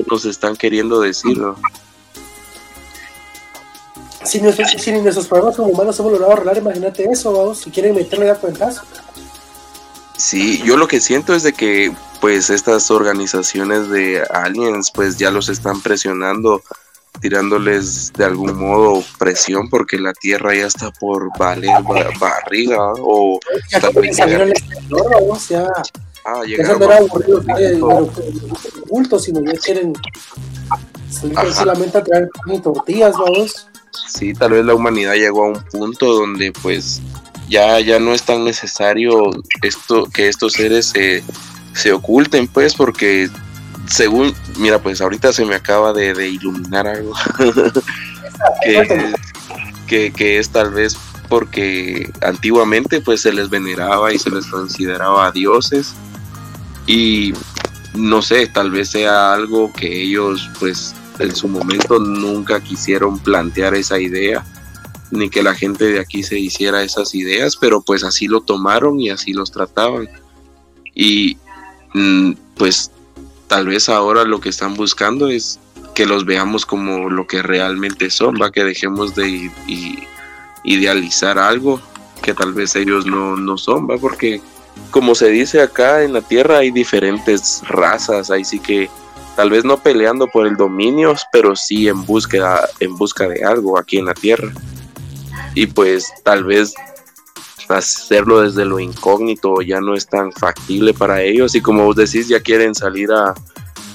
nos están queriendo decir? Si, nuestros, si nuestros problemas como humanos hemos logrado arreglar, imagínate eso, vamos, si quieren meterle ya cuentas. Sí, yo lo que siento es de que pues estas organizaciones de aliens pues ya los están presionando, tirándoles de algún modo presión porque la Tierra ya está por valer barriga o ya también llegar... ya, ah, llegaron ocultos, sino ya quieren solamente a traer tortillas, vamos. Sí, tal vez la humanidad llegó a un punto donde pues ya, ya no es tan necesario esto que estos seres se se oculten, pues, porque según, mira, pues ahorita se me acaba de, iluminar algo que, que, es tal vez porque antiguamente pues se les veneraba y se les consideraba dioses y no sé, tal vez sea algo que ellos pues en su momento nunca quisieron plantear esa idea ni que la gente de aquí se hiciera esas ideas, pero pues así lo tomaron y así los trataban. Y Mm, pues tal vez ahora lo que están buscando es que los veamos como lo que realmente son, va que dejemos de idealizar algo que tal vez ellos no, no son, va porque como se dice acá en la tierra hay diferentes razas, ahí sí que tal vez no peleando por el dominio, pero sí en búsqueda en busca de algo aquí en la tierra. Y pues tal vez hacerlo desde lo incógnito ya no es tan factible para ellos y como vos decís ya quieren salir a,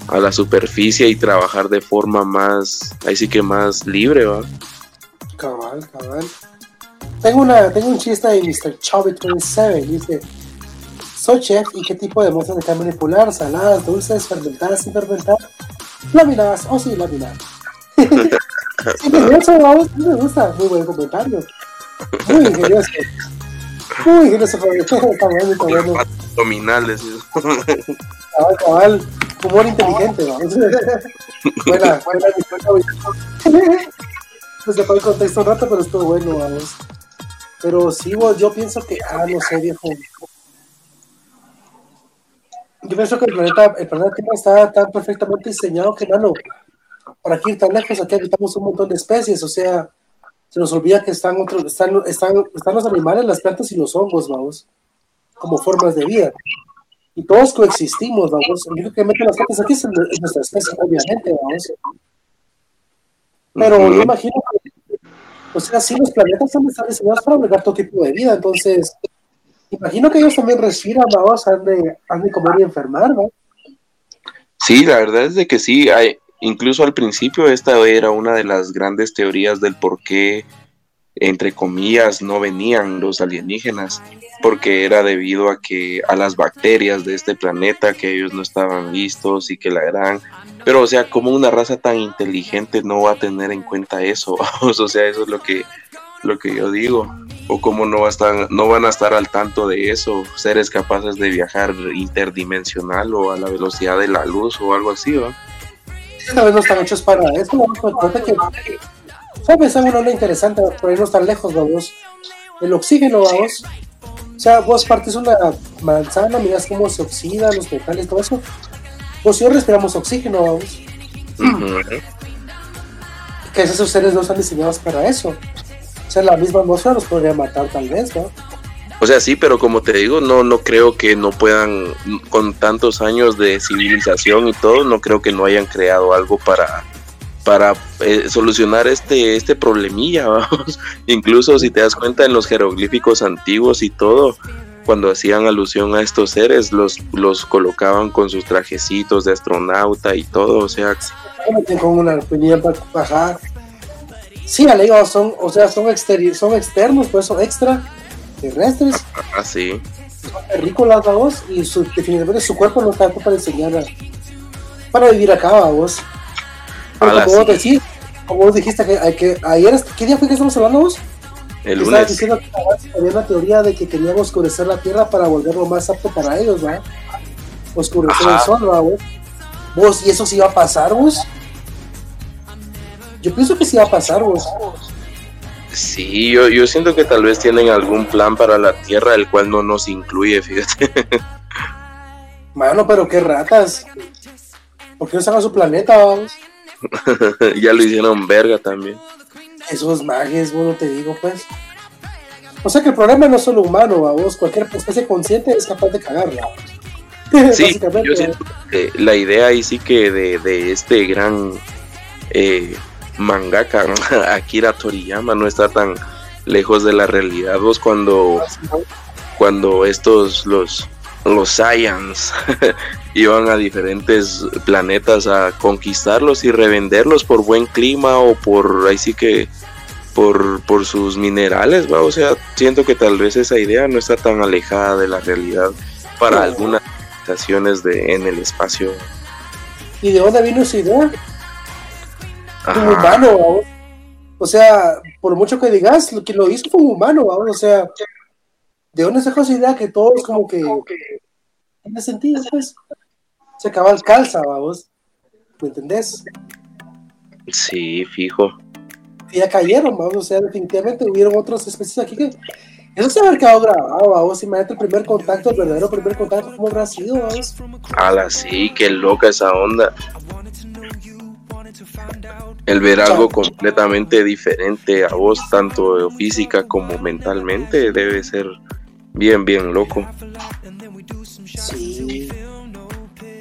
a la superficie y trabajar de forma más, ahí sí que más libre, ¿va? Cabal, cabal. Tengo, una, tengo un chiste de Mr. Chubby 27, dice, soy chef y qué tipo de mozas de manipular, saladas, dulces, fermentadas, sin fermentar, laminadas o sin laminar. sí, me, me gusta, muy buen comentario. Muy ingenioso. Uy, no se fue. Está bueno, está bueno. Abdominales. Cabal, cabal. Humor inteligente, ¿no? buena, buena se fue el contexto un rato, pero estuvo bueno, vamos. Pero sí, yo pienso que, ah, no sé, viejo. Yo pienso que el planeta, el planeta Tierra está tan perfectamente diseñado que, mano, para aquí ir tan lejos, aquí habitamos un montón de especies, o sea, se nos olvida que están, otros, están, están, están los animales, las plantas y los hongos, vamos, como formas de vida. Y todos coexistimos, vamos. El único que mete las plantas aquí es, nuestra especie, obviamente, vamos. Pero yo imagino que, o sea, sí, los planetas están diseñados para albergar todo tipo de vida, entonces, imagino que ellos también respiran, vamos, han de, han de comer y enfermar, ¿no? Sí, la verdad es de que sí, hay, Incluso al principio esta era una de las grandes teorías del por qué, entre comillas, no venían los alienígenas, porque era debido a que a las bacterias de este planeta que ellos no estaban vistos y que la eran, pero o sea, como una raza tan inteligente no va a tener en cuenta eso, o sea, eso es lo que lo que yo digo, o cómo no, va a estar, no van a estar al tanto de eso, seres capaces de viajar interdimensional o a la velocidad de la luz o algo así, ¿va? Esta vez no están hechos para eso. que, ¿sabes? Algo no interesante por ahí no están lejos, vamos. El oxígeno, vamos. O sea, vos partes una manzana, miras cómo se oxidan los metales, todo eso. Vos y yo respiramos oxígeno, vamos. Que esos seres no están diseñados para eso. O sea, la misma atmósfera los podría matar, tal vez, ¿no? O sea, sí, pero como te digo, no, no creo que no puedan, con tantos años de civilización y todo, no creo que no hayan creado algo para, para eh, solucionar este, este problemilla. Incluso si te das cuenta en los jeroglíficos antiguos y todo, cuando hacían alusión a estos seres, los, los colocaban con sus trajecitos de astronauta y todo, o sea... Con una. Sí, son, o sea, son, son externos, pues son extra terrestres. Ah, sí. Son terrícolas, vos, y su, definitivamente su cuerpo no está para enseñar para vivir acá, vos. como, vos decís, como vos dijiste que, que ayer, ¿qué día fue que estamos hablando vos? El lunes. diciendo que había una teoría de que querían oscurecer la tierra para volverlo más apto para ellos, ¿verdad? Oscurecer el sol, ¿verdad, vos? ¿Vos? ¿Y eso sí va a pasar, vos? Yo pienso que sí va a pasar, vos. Sí, yo, yo siento que tal vez tienen algún plan para la Tierra, el cual no nos incluye, fíjate. Mano, pero qué ratas. ¿Por qué no sacan su planeta, vamos? ya lo hicieron verga también. Esos mages, bueno, te digo, pues. O sea que el problema no es solo humano, vamos. Cualquier especie consciente es capaz de cagarla. Sí, yo siento que la idea ahí sí que de, de este gran eh, mangaka Akira Toriyama no está tan lejos de la realidad. Vos cuando, cuando estos los los Saiyans iban a diferentes planetas a conquistarlos y revenderlos por buen clima o por ahí sí que por, por sus minerales, ¿va? o sea, siento que tal vez esa idea no está tan alejada de la realidad para algunas estaciones de en el espacio. ¿Y de dónde vino esa idea? Un humano, o sea, por mucho que digas, lo que lo hizo fue un humano, o sea, ¿De dónde sacó esa idea que todos como que tiene sentido, pues? Se acaba el calza, vamos. ¿Me entendés? Sí, fijo. Y ya cayeron, vamos, o sea, definitivamente hubieron otras especies aquí que. Eso se haber quedado grabado, vamos. Imagínate el primer contacto, el verdadero primer contacto, ¿cómo habrá sido, vamos? Ala, sí, qué loca esa onda. El ver algo completamente diferente a vos, tanto física como mentalmente, debe ser bien, bien loco. Sí,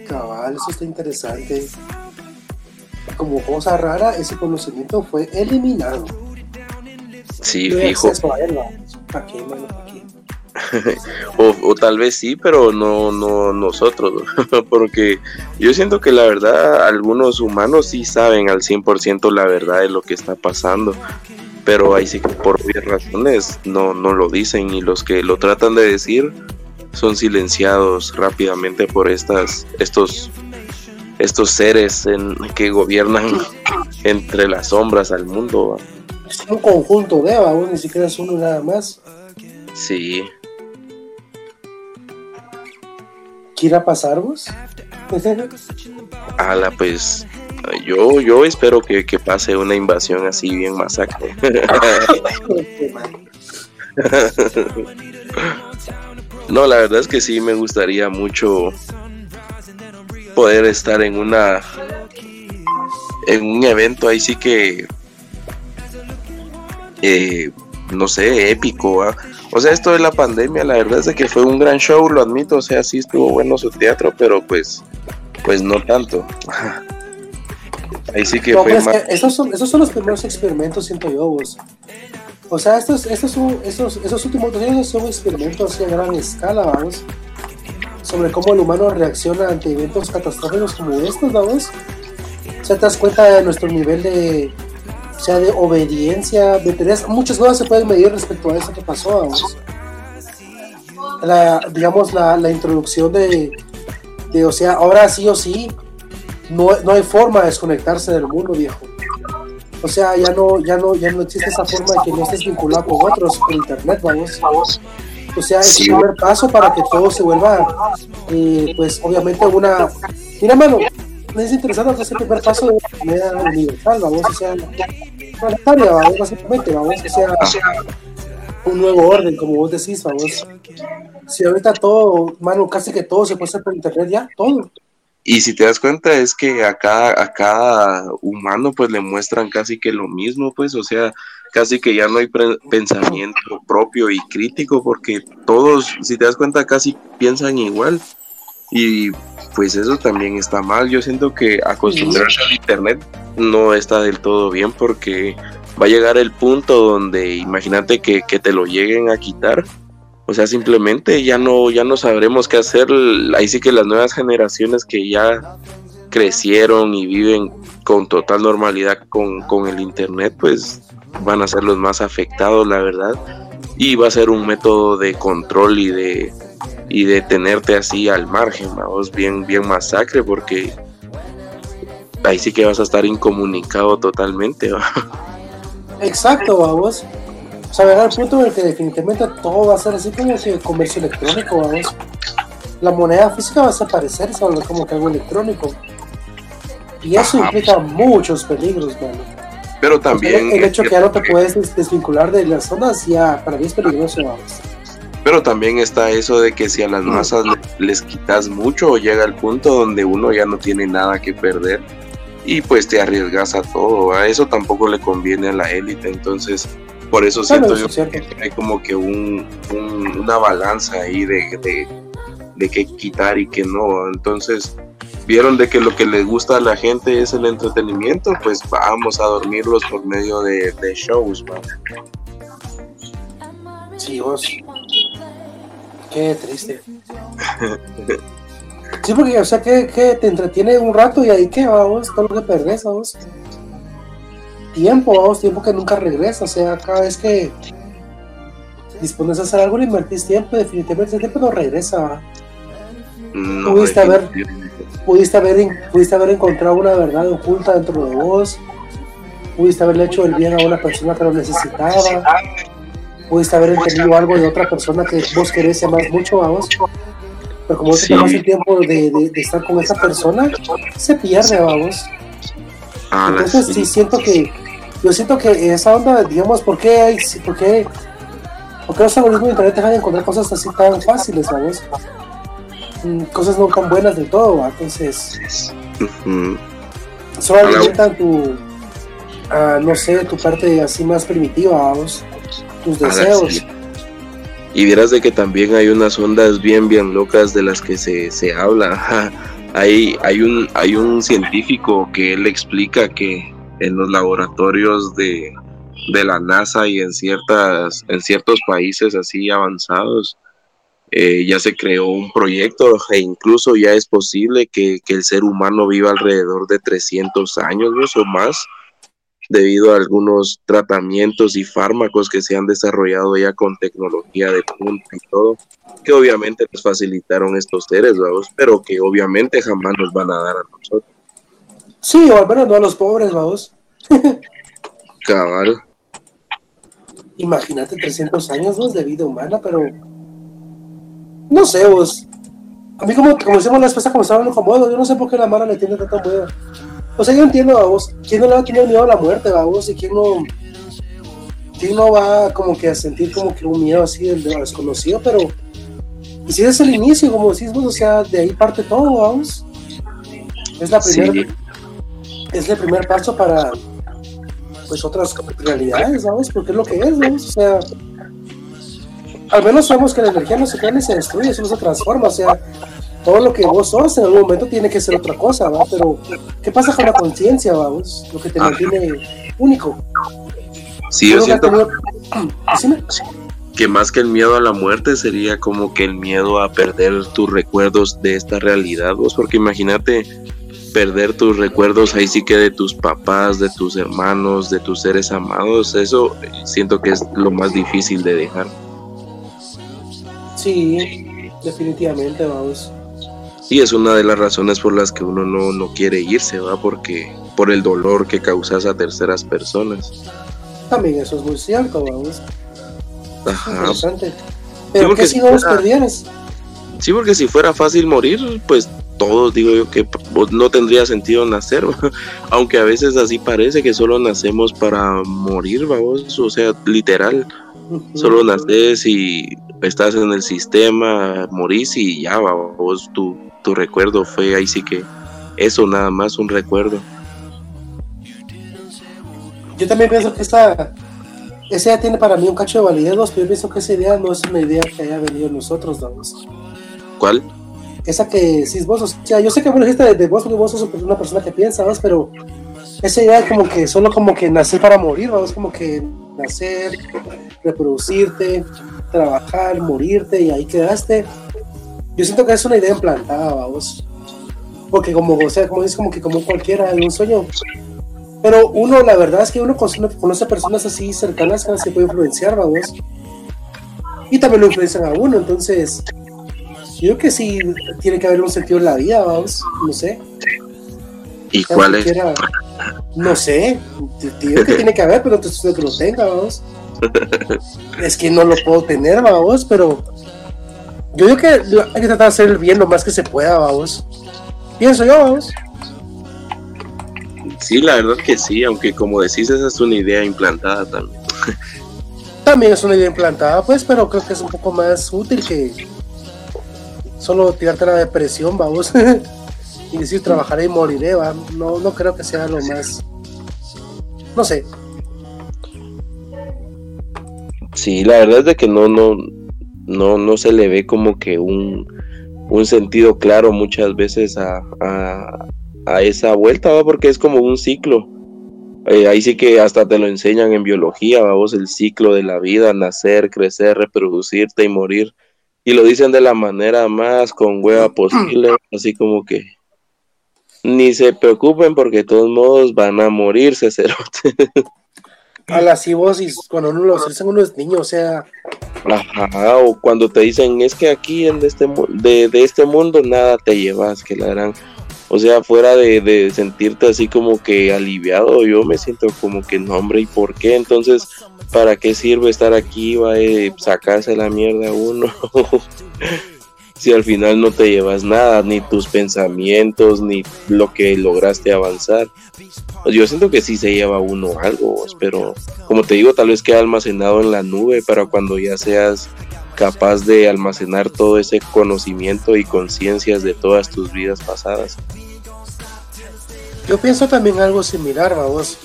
cabal, eso está interesante. Como cosa rara, ese conocimiento fue eliminado. Sí, fijo. o, o, tal vez sí, pero no, no nosotros, porque yo siento que la verdad algunos humanos sí saben al 100% la verdad de lo que está pasando, pero ahí sí que por varias razones no, no lo dicen y los que lo tratan de decir son silenciados rápidamente por estas, estos, estos seres en, que gobiernan entre las sombras al mundo. Es un conjunto de vos ni siquiera es uno nada más. Sí. ¿Quiera pasarnos? Ala, pues yo, yo espero que, pase una invasión así bien masacre. no, la verdad es que sí me gustaría mucho poder estar en una en un evento ahí sí que eh, no sé, épico. O sea, esto de la pandemia, la verdad es que fue un gran show, lo admito. O sea, sí estuvo bueno su teatro, pero pues, pues no tanto. Ahí sí que fue esos, son, esos son los primeros experimentos, siento yo, vos. O sea, estos, estos, son, estos, esos últimos dos años son experimentos a gran escala, vamos. Sobre cómo el humano reacciona ante eventos catastróficos como estos, vamos. O sea, te das cuenta de nuestro nivel de, o sea, de obediencia, de muchas cosas se pueden medir respecto a eso que pasó, vamos. La, digamos, la, la introducción de, de, o sea, ahora sí o sí, no, no hay forma de desconectarse del mundo, viejo. O sea, ya no, ya no, ya no existe esa forma de que no estés vinculado con otros por internet, vamos. O sea, es el primer paso para que todo se vuelva, eh, pues obviamente una... Mira, mano, es el primer paso de una manera universal, vamos, o sea, planetaria, vamos, básicamente, vamos, o sea, un nuevo orden, como vos decís, vamos. Si ahorita todo, mano, casi que todo se puede hacer por internet ya, todo. Y si te das cuenta es que a cada, a cada humano pues le muestran casi que lo mismo, pues, o sea, casi que ya no hay pensamiento propio y crítico porque todos, si te das cuenta, casi piensan igual. Y pues eso también está mal. Yo siento que acostumbrarse al Internet no está del todo bien porque va a llegar el punto donde imagínate que, que te lo lleguen a quitar O sea, simplemente ya no, ya no sabremos qué hacer. Ahí sí que las nuevas generaciones que ya crecieron y viven con total normalidad con, con el internet, pues van a ser los más afectados, la verdad. Y va a ser un método de control y de, y de tenerte así al margen, vamos, bien, bien masacre, porque ahí sí que vas a estar incomunicado totalmente. Exacto, vamos. O sea, llegar al punto en el que definitivamente todo va a ser así como si el comercio electrónico, vamos. La moneda física va a desaparecer, se va a como que algo electrónico. Y eso implica muchos peligros, mano. Pero también. El, hecho que ya no te puedes desvincular de las zonas, ya para mí es peligroso, vamos. Pero también está eso de que si a las masas les quitas mucho, llega el punto donde uno ya no tiene nada que perder y pues te arriesgas a todo. A eso tampoco le conviene a la élite. Entonces, por eso siento yo que hay como que un, una balanza ahí de, de, de qué quitar y qué no. Entonces, vieron de que lo que les gusta a la gente es el entretenimiento, pues vamos a dormirlos por medio de, shows. Sí, vos. Qué triste. Sí, porque, o sea, que, te entretiene un rato y ahí que vamos, todo lo que perdés, vamos. Tiempo, vamos, tiempo que nunca regresa, o sea, cada vez que dispones a hacer algo, le invertís tiempo, definitivamente ese tiempo no regresa. pudiste, haber, pudiste, haber, pudiste haber encontrado una verdad oculta dentro de vos, pudiste haberle hecho el bien a una persona que lo necesitaba, pudiste haber entendido algo de otra persona que vos querés más mucho, vamos pero como sí. te el tiempo de, estar con esa persona, se pierde, vamos. Ah, Entonces sí. siento que, yo siento que esa onda, digamos, ¿por qué hay, por qué, por qué los algoritmos de internet dejan de encontrar cosas así tan fáciles, vamos? Mm, cosas no tan buenas del todo, entonces solo alimentan tu, uh, no sé, tu parte así más primitiva, vamos, tus deseos. Y vieras de que también hay unas ondas bien, bien locas de las que se, se habla. hay, hay, un, hay un científico que él explica que en los laboratorios de, de la NASA y en, ciertas, en ciertos países así avanzados, eh, ya se creó un proyecto e incluso ya es posible que, que, el ser humano viva alrededor de 300 años o más debido a algunos tratamientos y fármacos que se han desarrollado ya con tecnología de punta y todo, que obviamente les facilitaron estos seres, vamos, pero que obviamente jamás nos van a dar a nosotros. Sí, o al menos no a los pobres, vamos. Cabal. Imagínate 300 años ¿no? de vida humana, pero no sé, vos. A mí como, como decimos la esposa como estaba como yo no sé por qué la mala le tiene tanto miedo. O sea, yo entiendo, vos, ¿quién no le va a tener miedo a la muerte, vos? Y quién no, quién no va como que a sentir como que un miedo así del desconocido, pero y si es el inicio, como decís vos, o sea, de ahí parte todo, vamos. Es la primera, es el primer paso para pues otras realidades, ¿sabes? Porque es lo que es, vamos, o sea, al menos sabemos que la energía no se crea ni se destruye, solo se transforma, o sea, todo lo que vos sos en algún momento tiene que ser otra cosa, ¿va? Pero, ¿qué pasa con la conciencia, vamos? Lo que te mantiene único. Sí, yo siento que más que el miedo a la muerte sería como que el miedo a perder tus recuerdos de esta realidad, vos, porque imagínate perder tus recuerdos ahí sí que de tus papás, de tus hermanos, de tus seres amados, eso siento que es lo más difícil de dejar. Sí, definitivamente, vamos. Y es una de las razones por las que uno no, no quiere irse, ¿va? Porque por el dolor que causas a terceras personas. También eso es muy cierto, vamos. Ajá. Interesante. Pero ¿qué si no los perdieras? Sí, porque si fuera fácil morir, pues todos digo yo que no tendría sentido nacer, aunque a veces así parece que solo nacemos para morir, vamos, o sea, literal, solo naces y estás en el sistema, morís y ya, vos, tu, tu recuerdo fue ahí sí que eso nada más un recuerdo. Yo también pienso que esta, esa idea tiene para mí un cacho de validez, pero yo pienso que esa idea no es una idea que haya venido nosotros, dos. ¿Cuál? Esa que si vos, o sea, yo sé que vos dijiste de, vos porque vos sos una persona que piensa, pero esa idea es como que solo como que nacer para morir, vamos como que nacer, reproducirte, trabajar, morirte y ahí quedaste. Yo siento que es una idea implantada, vamos. Porque como, o sea, como es como que como cualquiera hay un sueño. Pero uno, la verdad es que uno conoce personas así cercanas que se puede influenciar, vamos. Y también lo influencian a uno, entonces yo creo que sí tiene que haber un sentido en la vida, vamos, no sé. ¿Y cuál es? no sé, digo que tiene que haber, pero entonces no que lo tenga, vamos. Es que no lo puedo tener, vamos, pero yo digo que hay que tratar de hacer el bien lo más que se pueda, vamos. Pienso yo, vamos. Sí, la verdad que sí, aunque como decís, esa es una idea implantada también. también es una idea implantada, pues, pero creo que es un poco más útil que solo tirarte la depresión, vamos. y decir trabajaré y moriré, ¿va? No, no creo que sea lo más. No sé. Sí, la verdad es de que no, no, no, no se le ve como que un, un sentido claro muchas veces a, a, esa vuelta, ¿va? porque es como un ciclo. Eh, ahí sí que hasta te lo enseñan en biología, vamos, el ciclo de la vida, nacer, crecer, reproducirte y morir. Y lo dicen de la manera más con hueva posible, así como que ni se preocupen porque de todos modos van a morirse, cerote. A las y vos, y cuando uno los dicen unos niños, o sea. Ajá, o cuando te dicen es que aquí en este, de, de este mundo nada te llevas, que la gran. O sea, fuera de, de, sentirte así como que aliviado, yo me siento como que no, hombre, ¿y por qué? Entonces, ¿para qué sirve estar aquí? Va a sacarse la mierda uno. si al final no te llevas nada, ni tus pensamientos, ni lo que lograste avanzar. Yo siento que sí se lleva uno algo, pero como te digo, tal vez queda almacenado en la nube para cuando ya seas capaz de almacenar todo ese conocimiento y conciencias de todas tus vidas pasadas. Yo pienso también algo similar, vos.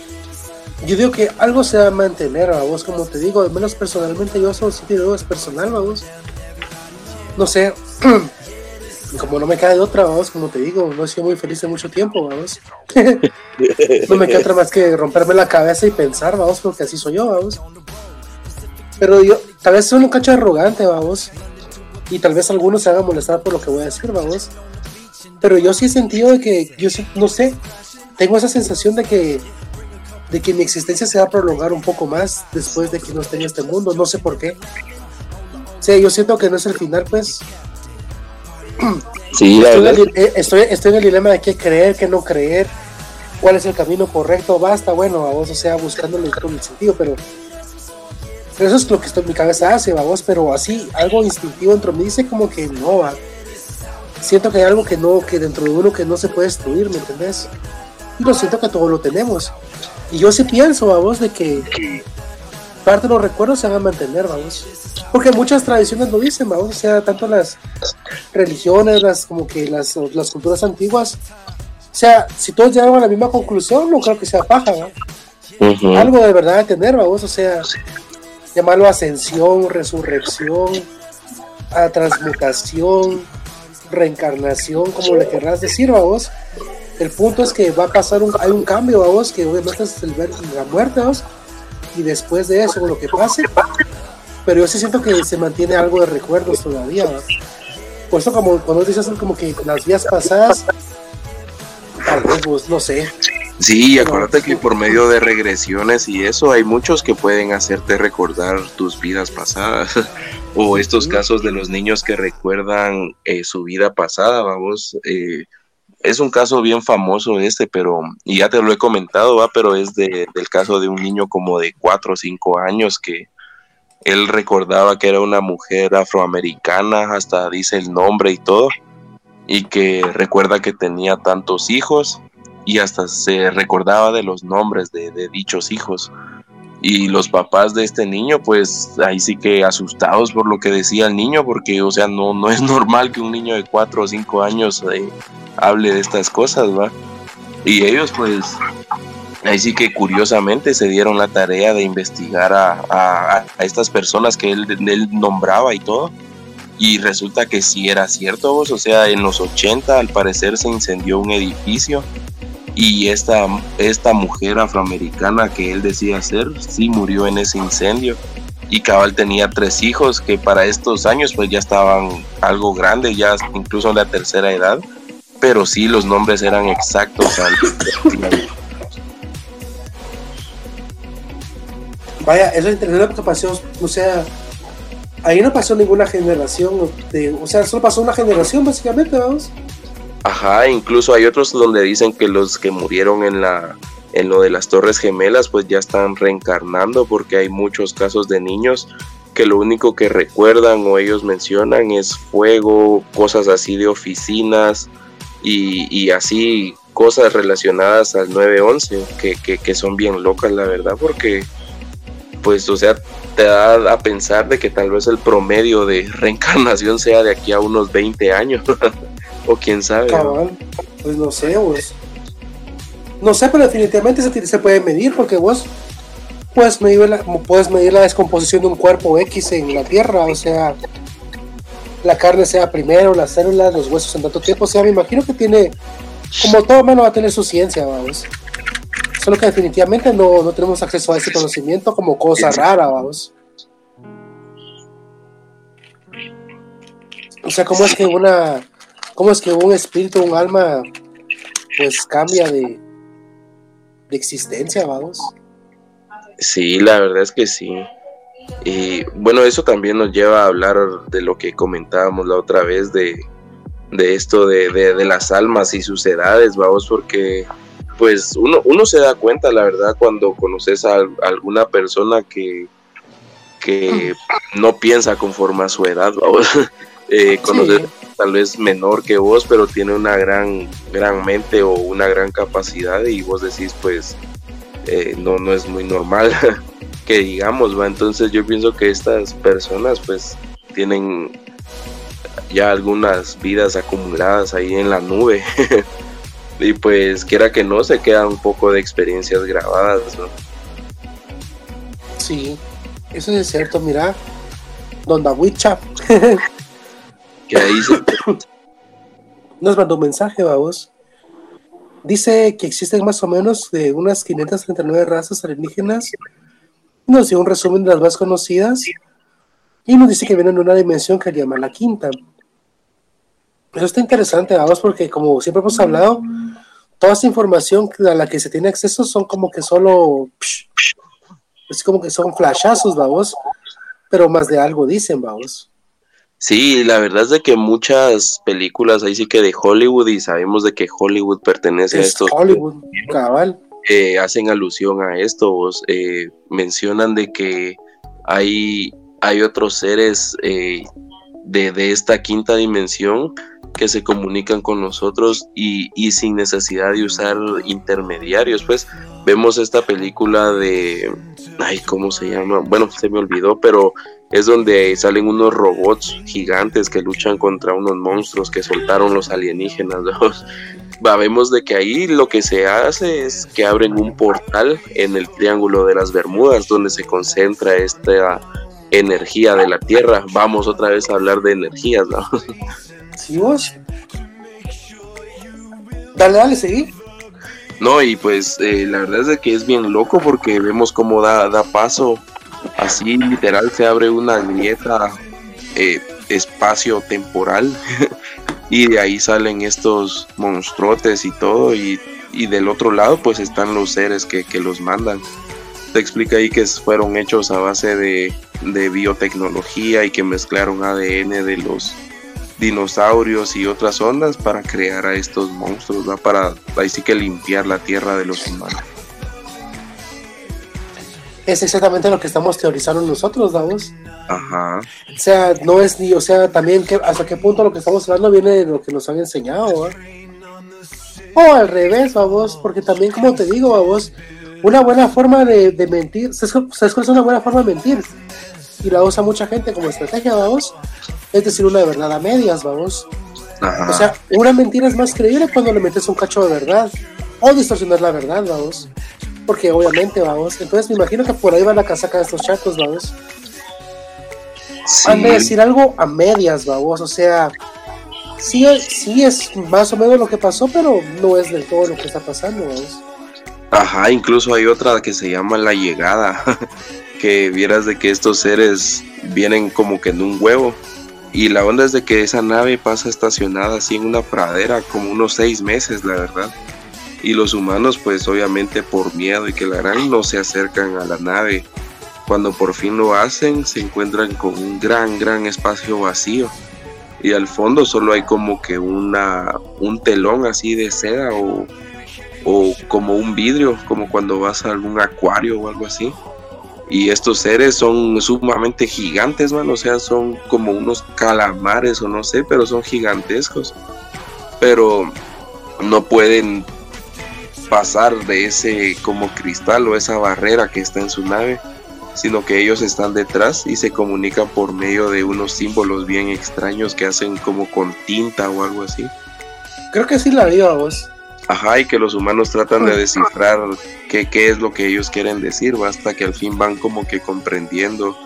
Yo digo que algo se va a mantener, vos, como te digo, al menos personalmente yo digo es personal, vos. No sé, como no me queda de otra, vamos, como te digo, no he sido muy feliz en mucho tiempo, vamos. no me queda otra más que romperme la cabeza y pensar, vamos, porque así soy yo, vamos. Pero yo, tal vez soy un cacho arrogante, vamos. Y tal vez algunos se hagan molestar por lo que voy a decir, vamos. Pero yo sí he sentido de que, yo sí, no sé, tengo esa sensación de que, de que mi existencia se va a prolongar un poco más después de que no esté en este mundo, no sé por qué. Sea, yo siento que no es el final, pues, Sí, eh, estoy, estoy, en el dilema de qué creer, qué no creer, cuál es el camino correcto, basta, bueno, a vos, o sea, buscándole todo el sentido, pero, eso es lo que estoy, mi cabeza hace, vos, pero así, algo instintivo dentro de mí dice como que no, va. Siento que hay algo que no, que dentro de uno que no se puede destruir, ¿me entendés? Y lo siento que todo lo tenemos. Y yo sí pienso, a vos, de que parte de los recuerdos se van a mantener, vamos. Porque muchas tradiciones lo dicen, vamos, o sea, tanto las religiones, las como que las, las culturas antiguas. O sea, si todos llegan a la misma conclusión, no creo que sea paja. Algo de verdad de tener, vamos, o sea, llamarlo ascensión, resurrección, a transmutación, reencarnación, como le querrás decir, vamos. El punto es que va a pasar un, hay un cambio, vamos, que obviamente es el, la muerte, vamos y después de eso, lo que pase, pero yo sí siento que se mantiene algo de recuerdos todavía. Por eso, como cuando dices como que las vías pasadas, tal vez, pues, no sé. Sí, acuérdate que por medio de regresiones y eso hay muchos que pueden hacerte recordar tus vidas pasadas o estos casos de los niños que recuerdan eh, su vida pasada, vamos, eh, es un caso bien famoso este, pero, y ya te lo he comentado, va, pero es de, del caso de un niño como de cuatro o cinco años que él recordaba que era una mujer afroamericana, hasta dice el nombre y todo, y que recuerda que tenía tantos hijos y hasta se recordaba de los nombres de dichos hijos. Y los papás de este niño, pues ahí sí que asustados por lo que decía el niño, porque, o sea, no, no es normal que un niño de cuatro o cinco años eh, hable de estas cosas, ¿va? Y ellos pues ahí sí que curiosamente se dieron la tarea de investigar a, estas personas que él, él, nombraba y todo. Y resulta que sí era cierto, o sea, en los 80 al parecer se incendió un edificio y esta, esta mujer afroamericana que él decía ser, sí murió en ese incendio y cabal tenía tres hijos que para estos años pues ya estaban algo grandes, ya incluso en la tercera edad, pero sí los nombres eran exactos. Vaya, eso es interesante porque pasó, o sea, ahí no pasó ninguna generación, o sea, solo pasó una generación básicamente, vamos. Ajá, incluso hay otros donde dicen que los que murieron en la en lo de las Torres Gemelas, pues ya están reencarnando porque hay muchos casos de niños que lo único que recuerdan o ellos mencionan es fuego, cosas así de oficinas y, así cosas relacionadas al 911 que, que, que son bien locas la verdad porque pues o sea te da a pensar de que tal vez el promedio de reencarnación sea de aquí a unos 20 años quién sabe. pues no sé, pues no sé, pero definitivamente se, puede medir porque vos puedes medir, la, puedes medir la descomposición de un cuerpo X en la Tierra, o sea, la carne sea primero, las células, los huesos en tanto tiempo, o sea, me imagino que tiene, como todo humano va a tener su ciencia, vamos. Solo que definitivamente no, no tenemos acceso a ese conocimiento como cosa rara, vamos. O sea, ¿cómo es que una, cómo es que un espíritu, un alma, pues cambia de, de existencia, vamos. Sí, la verdad es que sí. Y bueno, eso también nos lleva a hablar de lo que comentábamos la otra vez, de, esto de, las almas y sus edades, vamos, porque pues uno, uno se da cuenta, la verdad, cuando conoces a, alguna persona que, que no piensa conforme a su edad, vamos. Eh, conocer tal vez menor que vos, pero tiene una gran, gran mente o una gran capacidad y vos decís, pues, eh, no, no es muy normal que digamos, va. Entonces yo pienso que estas personas, pues, tienen ya algunas vidas acumuladas ahí en la nube. y pues, quiera que no, se queda un poco de experiencias grabadas, ¿no? Sí, eso es cierto, mira, Don Dawicha. Nos mandó un mensaje, vamos. Dice que existen más o menos de unas 539 razas alienígenas. Nos dio un resumen de las más conocidas. Y nos dice que vienen de una dimensión que llama la quinta. Eso está interesante, vamos, porque como siempre hemos hablado, toda esta información a la que se tiene acceso son como que solo. Es como que son flashazos, vamos. Pero más de algo dicen, vamos. Sí, la verdad es de que muchas películas ahí sí que de Hollywood y sabemos de que Hollywood pertenece a estos Hollywood, cabal. Eh, hacen alusión a esto, eh, mencionan de que hay, hay otros seres eh, de, de, esta quinta dimensión que se comunican con nosotros y, y sin necesidad de usar intermediarios. Pues vemos esta película de, ay, ¿cómo se llama? Bueno, se me olvidó, pero es donde salen unos robots gigantes que luchan contra unos monstruos que soltaron los alienígenas. Vemos de que ahí lo que se hace es que abren un portal en el Triángulo de las Bermudas donde se concentra esta energía de la Tierra. Vamos otra vez a hablar de energías, ¿no? Sí, vos. Dale, dale, seguí. No, y pues eh, la verdad es de que es bien loco porque vemos cómo da, da paso Así literal se abre una grieta eh, espacio-temporal y de ahí salen estos monstruotes y todo y, del otro lado pues están los seres que, los mandan. Te explica ahí que fueron hechos a base de, biotecnología y que mezclaron ADN de los dinosaurios y otras ondas para crear a estos monstruos, para ahí sí que limpiar la tierra de los humanos es exactamente lo que estamos teorizando nosotros, vamos. Ajá. O sea, no es ni, o sea, también que, hasta qué punto lo que estamos hablando viene de lo que nos han enseñado, O al revés, vamos, porque también, como te digo, vamos, una buena forma de, mentir, ¿sabes cuál es una buena forma de mentir? Y la usa mucha gente como estrategia, vamos, es decir, una de verdad a medias, vamos. O sea, una mentira es más creíble cuando le metes un cacho de verdad o distorsionar la verdad, vamos. Porque obviamente, vamos. Entonces me imagino que por ahí van la casaca de estos chatos, vamos. Han de decir algo a medias, vamos. O sea, sí, sí es más o menos lo que pasó, pero no es del todo lo que está pasando, vamos. Ajá, incluso hay otra que se llama La Llegada, que vieras de que estos seres vienen como que en un huevo. Y la onda es de que esa nave pasa estacionada así en una pradera como unos seis meses, la verdad. Y los humanos pues obviamente por miedo y que la gran no se acercan a la nave. Cuando por fin lo hacen se encuentran con un gran, gran espacio vacío. Y al fondo solo hay como que una, un telón así de seda o, o como un vidrio, como cuando vas a algún acuario o algo así. Y estos seres son sumamente gigantes, man. O sea, son como unos calamares o no sé, pero son gigantescos. Pero no pueden pasar de ese como cristal o esa barrera que está en su nave, sino que ellos están detrás y se comunican por medio de unos símbolos bien extraños que hacen como con tinta o algo así. Creo que sí la vi a vos. Ajá, y que los humanos tratan de descifrar qué, qué es lo que ellos quieren decir, hasta que al fin van como que comprendiendo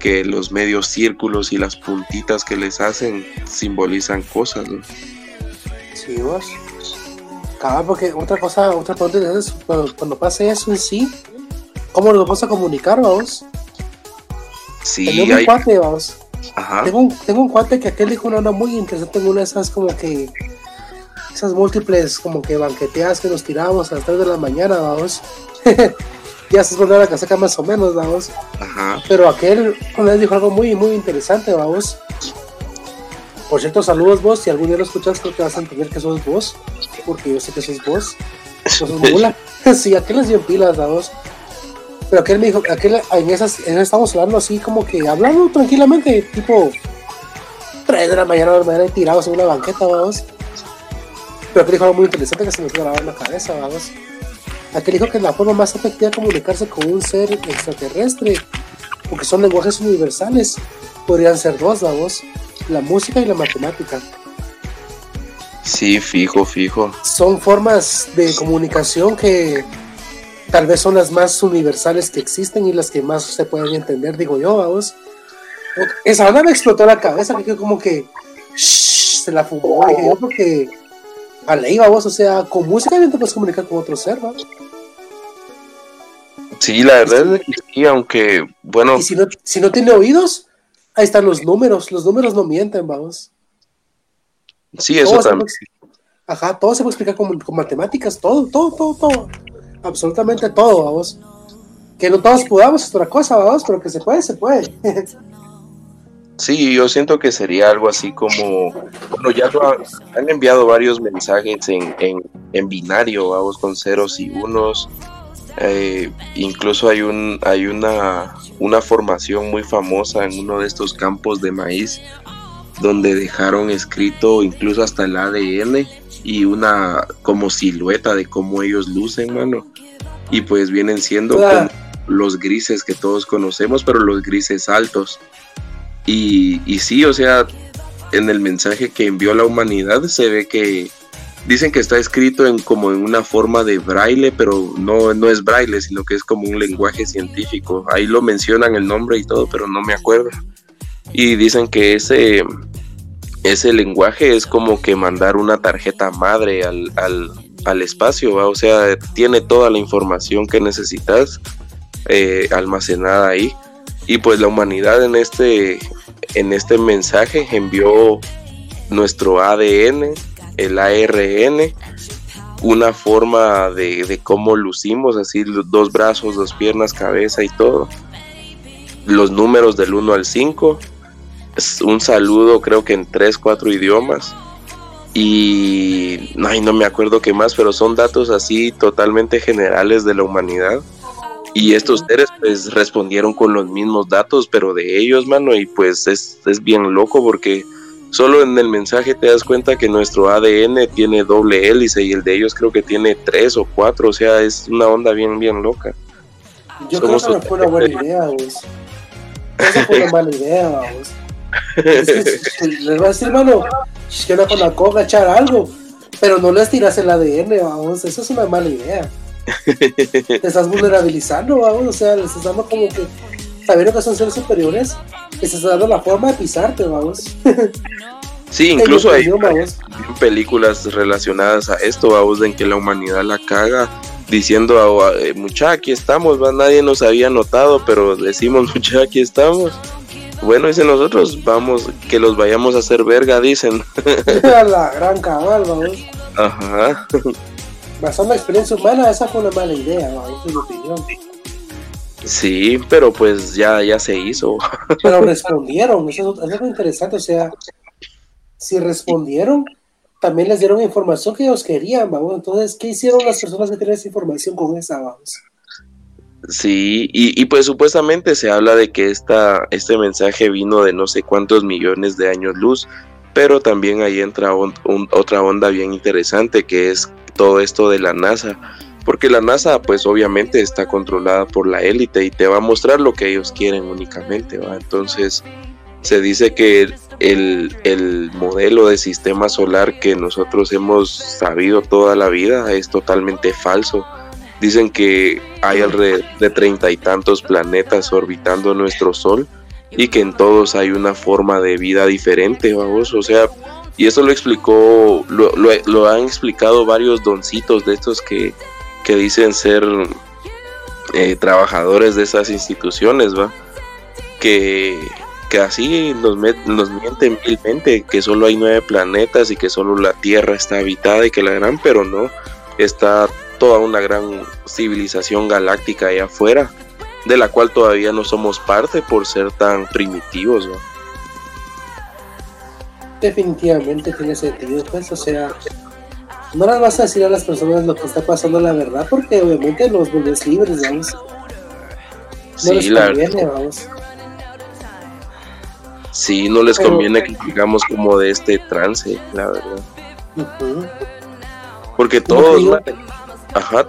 que los medios círculos y las puntitas que les hacen simbolizan cosas. ¿no? Sí, vos. Porque otra cosa, otra pregunta es cuando, cuando pase eso en sí, ¿cómo nos vamos a comunicar, vamos? Sí, tengo hay... un cuate, vamos. Ajá. Tengo un, tengo un cuate que aquel dijo una onda muy interesante en una de esas como que esas múltiples como que banqueteadas que nos tirábamos a las 3 de la mañana, vamos. ya se volvió a la casaca más o menos, vamos. Ajá. Pero aquel una vez dijo algo muy, muy interesante, vamos. Por cierto, saludos vos, si algún día lo escuchas creo que vas a entender que sos vos, porque yo sé que sos vos, sos mula. sí, aquel es bien pilas, vamos. Pero aquel me dijo, aquel, en esas, en esas estamos hablando así como que hablando tranquilamente, tipo 3 de la mañana, de la mañana tirados en una banqueta, vamos. Pero aquel dijo algo muy interesante que se me grababa en la cabeza, vamos. Aquel dijo que la forma más efectiva de comunicarse con un ser extraterrestre, porque son lenguajes universales, podrían ser dos, vamos, la música y la matemática. Sí, fijo, fijo. Son formas de comunicación que tal vez son las más universales que existen y las que más se pueden entender, digo yo, vamos. Esa onda me explotó la cabeza, que como que shh, se la fumó, dije yo, porque a ley, vamos, o sea, con música bien te puedes comunicar con otro ser, ¿no? Sí, la verdad es que sí, aunque, bueno, Y si no, si no tiene oídos, ahí están los números, los números no mienten, vamos. sí, eso Todo también. Ajá, todo se puede explicar con, con matemáticas, todo, todo, todo, todo. Absolutamente todo, vamos. Que no todos podamos es otra cosa, vamos, pero que se puede, se puede. Sí, yo siento que sería algo así como, bueno, ya lo ha- han enviado varios mensajes en, en, en binario, vamos, con ceros y unos. Eh, incluso hay un hay una, una formación muy famosa en uno de estos campos de maíz donde dejaron escrito incluso hasta el ADN y una como silueta de cómo ellos lucen, mano. Y pues vienen siendo Claro. como los grises que todos conocemos, pero los grises altos. Y, y sí, o sea, en el mensaje que envió la humanidad se ve que dicen que está escrito en como en una forma de braille, pero no, no es braille, sino que es como un lenguaje científico. Ahí lo mencionan el nombre y todo, pero no me acuerdo. Y dicen que ese, ese lenguaje es como que mandar una tarjeta madre al, al, al espacio, ¿va? o sea, tiene toda la información que necesitas eh, almacenada ahí. Y pues la humanidad en este, en este mensaje envió nuestro ADN, el ARN, una forma de, de cómo lucimos, así dos brazos, dos piernas, cabeza y todo. Los números del 1 al 5, es un saludo creo que en 3, 4 idiomas. Y ay, no me acuerdo qué más, pero son datos así totalmente generales de la humanidad. Y estos seres pues respondieron con los mismos datos, pero de ellos, mano, y pues es, es bien loco porque solo en el mensaje te das cuenta que nuestro ADN tiene doble hélice y el de ellos creo que tiene tres o cuatro, o sea, es una onda bien, bien loca. Yo Somos creo que no fue una buena idea, vos. Esa fue una mala idea, vamos. Es que les voy a decir, hermano, que una con la coca echar algo, pero no les tiras el ADN, vamos. Eso es una mala idea. Te estás vulnerabilizando, vamos. O sea, les estás dando como que, sabiendo que son seres superiores, estás dando la forma de pisarte, vamos. Sí, incluso hay películas relacionadas a esto, vamos, en que la humanidad la caga diciendo a, eh, mucha aquí estamos, ¿va? nadie nos había notado, pero decimos mucha aquí estamos. Bueno, dicen nosotros, vamos, que los vayamos a hacer verga, dicen. la gran cabal, vamos. Ajá. Basando la experiencia humana, esa fue una mala idea, vamos, en mi opinión. Sí, pero pues ya, ya se hizo. Pero respondieron, eso es algo interesante, o sea, si respondieron, también les dieron información que ellos querían, vamos. Entonces, ¿qué hicieron las personas que tienen esa información con esa, vamos? Sí, y, pues supuestamente se habla de que esta, este mensaje vino de no sé cuántos millones de años luz, pero también ahí entra otra onda bien interesante que es todo esto de la NASA, porque la NASA pues obviamente está controlada por la élite y te va a mostrar lo que ellos quieren únicamente, ¿va? Entonces se dice que el, el, modelo de sistema solar que nosotros hemos sabido toda la vida es totalmente falso. Dicen que hay alrededor de treinta y tantos planetas orbitando nuestro Sol y que en todos hay una forma de vida diferente, vamos, o sea, y eso lo explicó, lo, lo, han explicado varios doncitos de estos que, que dicen ser eh, trabajadores de esas instituciones, va, que que así nos, nos mienten vilmente que solo hay nueve planetas y que solo la Tierra está habitada y que la gran, pero no, está toda una gran civilización galáctica allá afuera, de la cual todavía no somos parte por ser tan primitivos. Definitivamente tiene sentido, pues, o sea, no las vas a decir a las personas lo que está pasando la verdad, porque obviamente los vuelves libres, vamos. No les conviene, vamos sí, no les conviene que digamos como de este trance, la verdad. Porque todos... Ajá.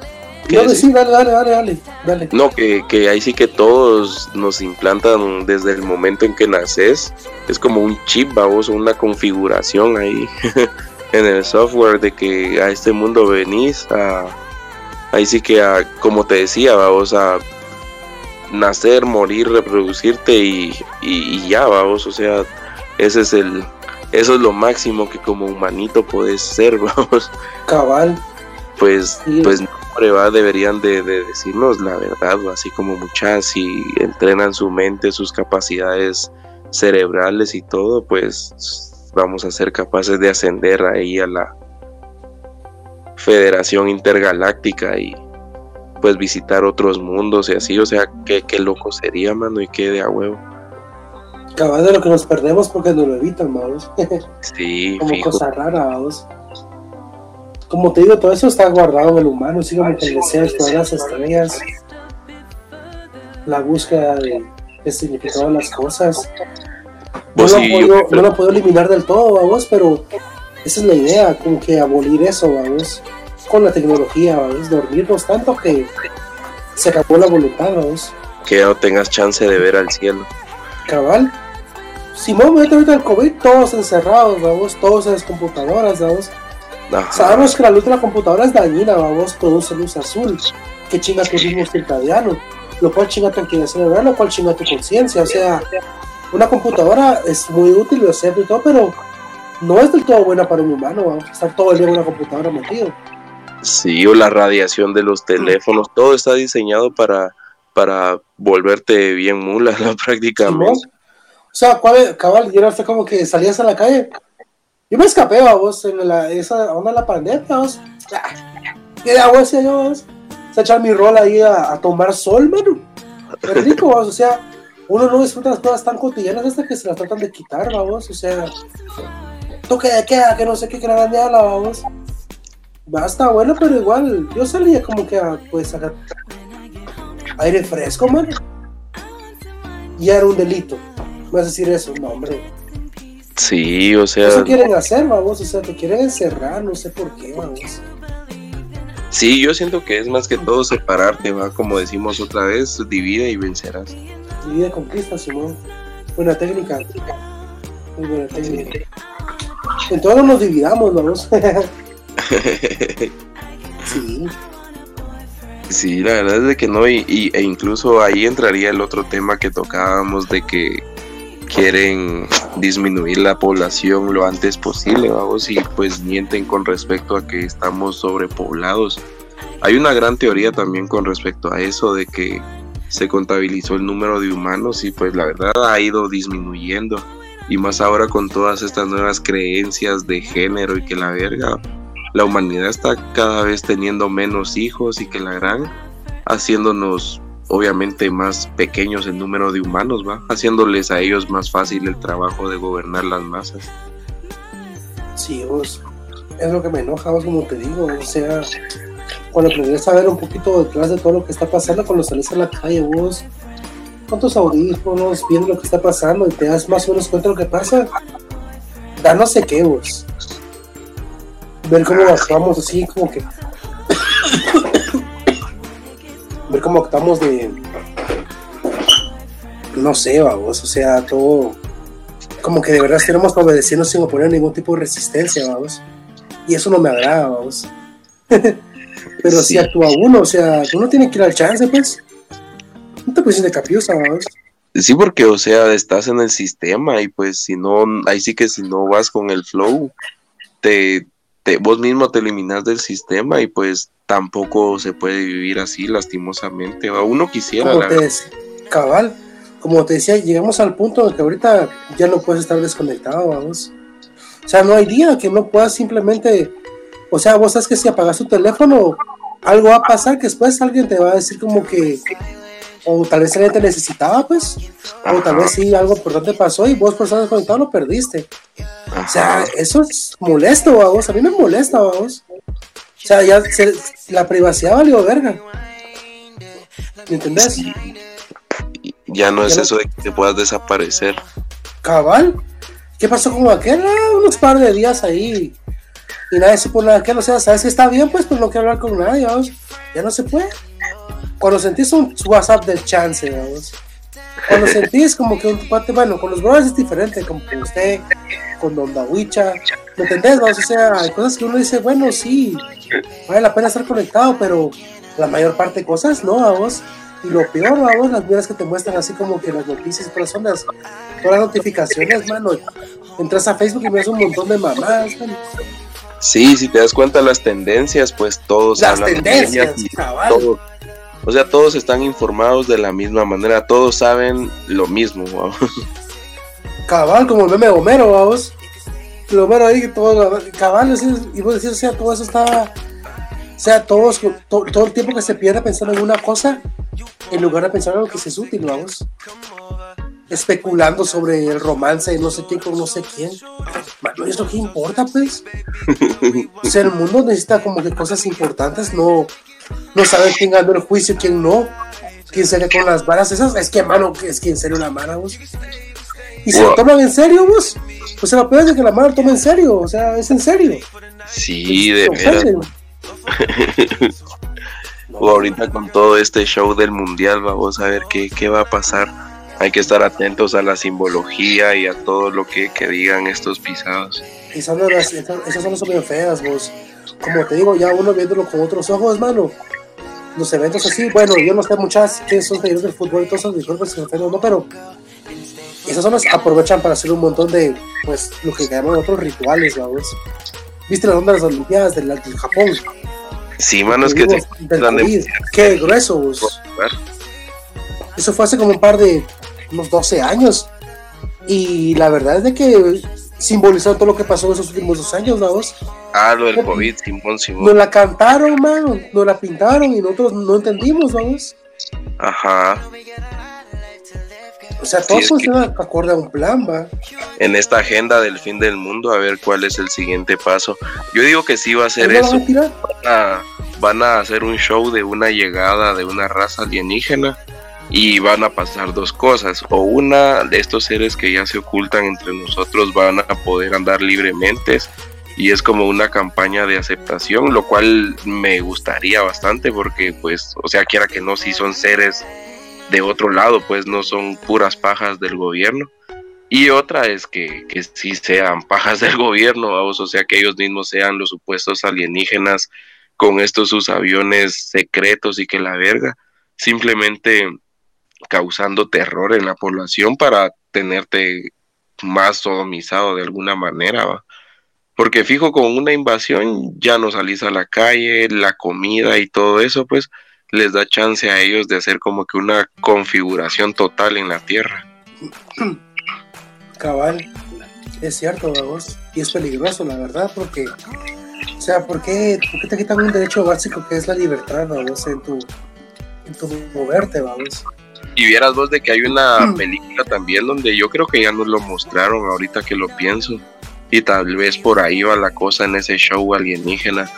No, sí, dale, dale, dale, dale, No, que, que ahí sí que todos nos implantan desde el momento en que naces. Es como un chip, vamos, una configuración ahí en el software de que a este mundo venís a... Ahí sí que, a, como te decía, vamos a nacer, morir, reproducirte y, ya, vamos, o sea, ese es el, eso es lo máximo que como humanito puedes ser, vamos. Cabal. Pues, pues no, deberían de, decirnos la verdad, así como muchas, si entrenan su mente, sus capacidades cerebrales y todo, pues vamos a ser capaces de ascender ahí a la Federación Intergaláctica y, pues visitar otros mundos y así, o sea, qué, qué loco sería, mano, y qué de a huevo. Cabal de lo que nos perdemos porque nos lo evitan, vamos. Sí, como cosa rara, vamos. Como te digo, todo eso está guardado en el humano, así como que el deseo explorar las estrellas, la búsqueda de, de significado de las cosas. No, lo puedo, no lo puedo eliminar del todo, vamos, pero esa es la idea, como que abolir eso, vamos con la tecnología, ¿vamos? dormirnos tanto que se acabó la voluntad, vamos. Que ya no tengas chance de ver al cielo. Cabal. Simón, ahorita el COVID, todos encerrados, vamos, todos en las computadoras, vamos. Sabemos que la luz de la computadora es dañina, vamos, produce luz azul, que chinga tu ritmo circadiano, lo cual chinga tu cerebral, lo cual chinga tu conciencia, o sea, una computadora es muy útil, lo sé y todo, pero no es del todo buena para un humano, vamos, estar todo el día en una computadora metido. Sí, o la radiación de los teléfonos, todo está diseñado para, para volverte bien mula prácticamente. O sea, ¿cuál, cabal, yo no como que salías a la calle. Yo me escapé, vos, en la, esa onda de la pandemia, vos. ¿Qué hago ese yo, vos? O echar mi rol ahí a, tomar sol, mano. Qué rico, vos, o sea, uno no disfruta las cosas tan cotidianas hasta que se las tratan de quitar, vamos, o sea, toque de queda, que no sé qué gran la vamos está bueno, pero igual yo salía como que a pues sacar aire fresco, man. Y era un delito. ¿Vas a decir eso? No, hombre. Sí, o sea. Eso quieren hacer, vamos, o sea, te quieren encerrar, no sé por qué, vamos. Sí, yo siento que es más que todo separarte, va, como decimos otra vez, divide y vencerás. Conquista, Simón. Buena técnica. Muy buena técnica. Entonces no nos dividamos, vamos. sí. Sí, la verdad es de que no, y, e incluso ahí entraría el otro tema que tocábamos de que quieren disminuir la población lo antes posible, vamos, y pues mienten con respecto a que estamos sobrepoblados. hay una gran teoría también con respecto a eso de que se contabilizó el número de humanos y pues la verdad ha ido disminuyendo. Y más ahora con todas estas nuevas creencias de género y que la verga la humanidad está cada vez teniendo menos hijos y que la gran haciéndonos obviamente más pequeños el número de humanos, va haciéndoles a ellos más fácil el trabajo de gobernar las masas. Sí, vos, es lo que me enoja, vos, como te digo, o sea, cuando aprendes a ver un poquito detrás de todo lo que está pasando, cuando sales a la calle, vos, con tus audífonos, viendo lo que está pasando y te das más o menos cuenta de lo que pasa, da no sé qué, vos. Ver cómo actuamos así, como que. ver cómo actuamos de. No sé, vamos, o sea, todo. Como que de verdad que obedecernos sin oponer ningún tipo de resistencia, vamos. Y eso no me agrada, vamos. Pero si actúa uno, o sea, uno tiene que ir al chance, pues. No te puedes de capiosa, vamos. Sí, porque, o sea, estás en el sistema y pues si no, ahí sí que si no vas con el flow, te, te, vos mismo te eliminas del sistema y pues tampoco se puede vivir así lastimosamente. Uno quisiera. Como te cabal, como te decía, llegamos al punto de que ahorita ya no puedes estar desconectado, vamos. O sea, no hay día que no puedas simplemente, o sea, vos sabes que si apagas tu teléfono, algo va a pasar que después alguien te va a decir como que o tal vez alguien te necesitaba, pues, o tal vez sí algo importante pasó y vos por estar desconectado lo perdiste. O sea, eso es molesto, vamos, a mí me molesta, vamos. O sea, ya la privacidad valió verga. ¿Me entendés? Ya no es eso de que te puedas desaparecer. Cabal. ¿Qué pasó con aquel? Ah, unos par de días ahí. Y nadie supo nada de aquel. O sea, sabes que está bien, pues, pues no quiero hablar con nadie, vamos. Ya no se puede cuando sentís un WhatsApp del chance, vamos. Cuando sentís como que un bueno, con los brothers es diferente, como con usted, con Don Dawicha, ¿me entendés? Vamos? O sea, hay cosas que uno dice, bueno, sí, vale la pena estar conectado, pero la mayor parte de cosas no, vamos. Y lo peor, vamos, las videos que te muestran así como que las noticias, pero son las, todas las notificaciones, mano. Entras a Facebook y ves un montón de mamás, Sí, si te das cuenta las tendencias, pues todos las tendencias, todo, o sea, todos están informados de la misma manera, todos saben lo mismo, vamos. Cabal, como el meme de Homero, vamos. El Homero ahí, todo, cabal, y vos decís, o sea, todo eso está. O sea, todos, todo, el tiempo que se pierde pensando en una cosa, en lugar de pensar en lo que es útil, vamos. Especulando sobre el romance de no sé quién con no sé quién. Bueno, ¿eso qué importa, pues? o sea, el mundo necesita como que cosas importantes, no no sabe quién ganó el juicio, quién no, quién se con las varas esas, es que mano, es que en serio la mara, vos. Y se lo toman en serio, vos. O sea, lo peor es que la mara lo toma en serio, o sea, es en serio. Sí, de verdad. o ahorita con todo este show del mundial, vamos a ver qué, qué va a pasar. Hay que estar atentos a la simbología y a todo lo que, que digan estos pisados. Esas son las, esas son las feas, vos como te digo, ya uno viéndolo con otros ojos, mano. Los eventos así, bueno, yo no sé muchas que son seguidores del fútbol y todos esos disculpas no, pero esas zonas aprovechan para hacer un montón de, pues, lo que llaman otros rituales, vamos. ¿Viste las ondas de las Olimpiadas del, Japón? Sí, mano, es que se Qué gruesos. Eso fue hace como un par de, unos 12 años. Y la verdad es de que simbolizó todo lo que pasó en esos últimos dos años, vamos. Ah, lo del COVID, Simón, Simón. Nos la cantaron, mano, nos la pintaron y nosotros no entendimos, vamos. Ajá. O sea, todo funciona acorde a un plan, va. En esta agenda del fin del mundo, a ver cuál es el siguiente paso. Yo digo que sí va a ser eso. Van a, van a hacer un show de una llegada de una raza alienígena y van a pasar dos cosas. O una de estos seres que ya se ocultan entre nosotros van a poder andar libremente y es como una campaña de aceptación, lo cual me gustaría bastante porque pues, o sea, quiera que no, si son seres de otro lado, pues no son puras pajas del gobierno. Y otra es que, que sí sean pajas del gobierno, vamos, o sea, que ellos mismos sean los supuestos alienígenas con estos sus aviones secretos y que la verga, simplemente causando terror en la población para tenerte más sodomizado de alguna manera. ¿va? Porque fijo, con una invasión ya no salís a la calle, la comida y todo eso, pues les da chance a ellos de hacer como que una configuración total en la tierra. Cabal, es cierto, vos, y es peligroso, la verdad, porque, o sea, ¿por qué, te quitan un derecho básico que es la libertad, en tu, en tu moverte, vamos? Y vieras vos de que hay una película también donde yo creo que ya nos lo mostraron ahorita que lo pienso. Y tal vez por ahí va la cosa en ese show alienígena.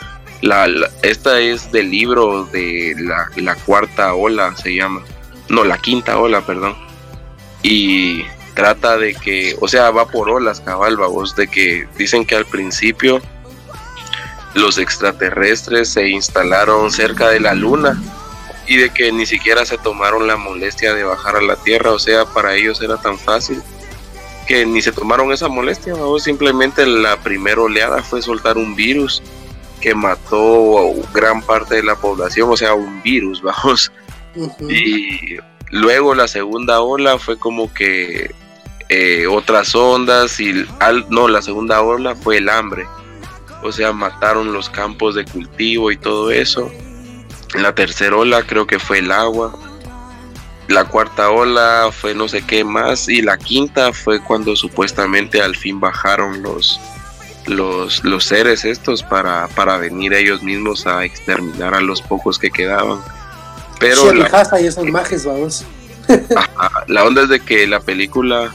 La, esta es del libro de la, la, cuarta ola, se llama. No, la quinta ola, perdón. Y trata de que, o sea, va por olas, cabal, vos, de que dicen que al principio los extraterrestres se instalaron cerca de la luna y de que ni siquiera se tomaron la molestia de bajar a la Tierra, o sea, para ellos era tan fácil que ni se tomaron esa molestia, o simplemente la primera oleada fue soltar un virus que mató gran parte de la población, o sea, un virus, vamos. Y luego la segunda ola fue como que eh, otras ondas y al, no, la segunda ola fue el hambre, o sea, mataron los campos de cultivo y todo eso la tercera ola creo que fue el agua. La cuarta ola fue no sé qué más. Y la quinta fue cuando supuestamente al fin bajaron los, los, los seres estos para, para venir ellos mismos a exterminar a los pocos que quedaban. Pero la, y esos majes, vamos. la onda es de que la película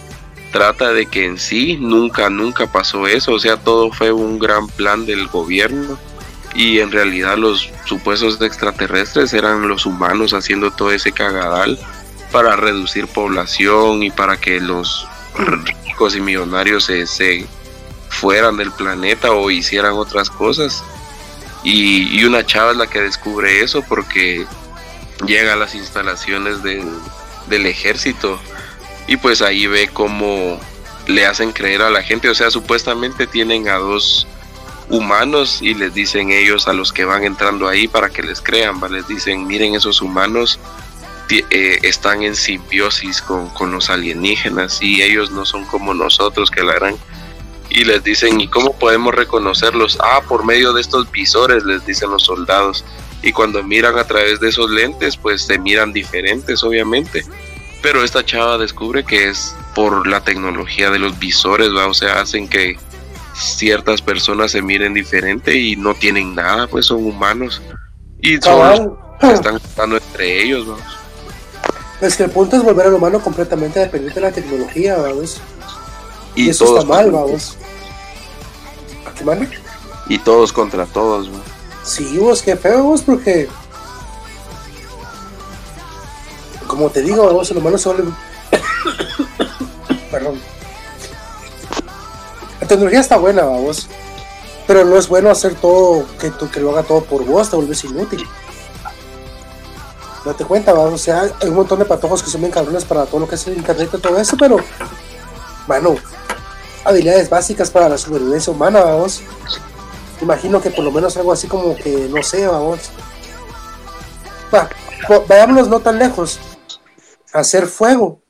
trata de que en sí nunca, nunca pasó eso. O sea, todo fue un gran plan del gobierno y en realidad los supuestos extraterrestres eran los humanos haciendo todo ese cagadal para reducir población y para que los ricos y millonarios se, fueran del planeta o hicieran otras cosas. Y, una chava es la que descubre eso porque llega a las instalaciones del, del ejército y pues ahí ve cómo le hacen creer a la gente, o sea, supuestamente tienen a dos humanos y les dicen ellos a los que van entrando ahí para que les crean, les dicen, miren esos humanos eh, están en simbiosis con, con, los alienígenas y ellos no son como nosotros que la harán. Y les dicen, ¿y cómo podemos reconocerlos? Ah, por medio de estos visores, les dicen los soldados. Y cuando miran a través de esos lentes, pues se miran diferentes, obviamente. Pero esta chava descubre que es por la tecnología de los visores, ¿va? o sea, hacen que ciertas personas se miren diferente y no tienen nada, pues son humanos y son están estando entre ellos, vamos. Es que el punto es volver al humano completamente dependiente de la tecnología, vamos. Y, eso está mal, vamos. ¿A qué? Y todos contra todos, vamos. Sí, vos, qué feo, vos, porque. Como te digo, vamos, el humano se vuelve. Perdón tecnología está buena, vos. Pero no es bueno hacer todo, que, tú, que lo haga todo por vos, te vuelves inútil. No te cuenta, vamos. O sea, hay un montón de patojos que son bien cabrones para todo lo que es el internet y todo eso, pero, bueno, habilidades básicas para la supervivencia humana, vamos. Imagino que por lo menos algo así como que, no sé, vamos. Va, vayámonos no tan lejos. Hacer fuego,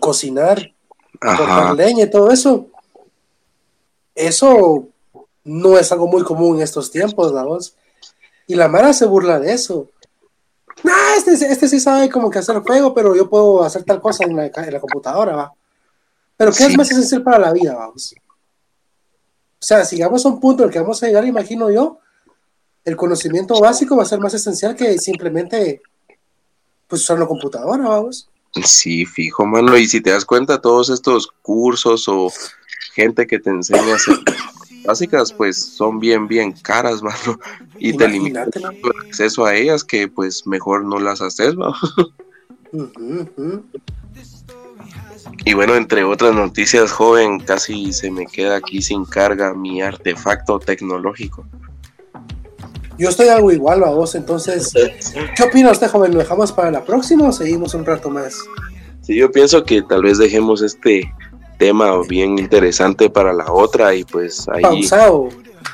cocinar, cortar leña y todo eso eso no es algo muy común en estos tiempos, vamos. Y la Mara se burla de eso. Nah, este, este sí sabe como que hacer fuego, pero yo puedo hacer tal cosa en la, computadora, va. Pero ¿qué es más esencial para la vida, vamos? O sea, si llegamos a un punto en el que vamos a llegar, imagino yo, el conocimiento básico va a ser más esencial que simplemente pues usar la computadora, vamos. Sí, fijo, mano. Y si te das cuenta, todos estos cursos o gente que te enseña a hacer básicas, pues son bien, bien caras, mano. Y te limitas el acceso a ellas que pues mejor no las haces, ¿no? Y bueno, entre otras noticias, joven, casi se me queda aquí sin carga mi artefacto tecnológico. Yo estoy algo igual a vos, entonces, ¿qué opina usted, joven? ¿Lo dejamos para la próxima o seguimos un rato más? Sí, yo pienso que tal vez dejemos este tema bien interesante para la otra y pues ahí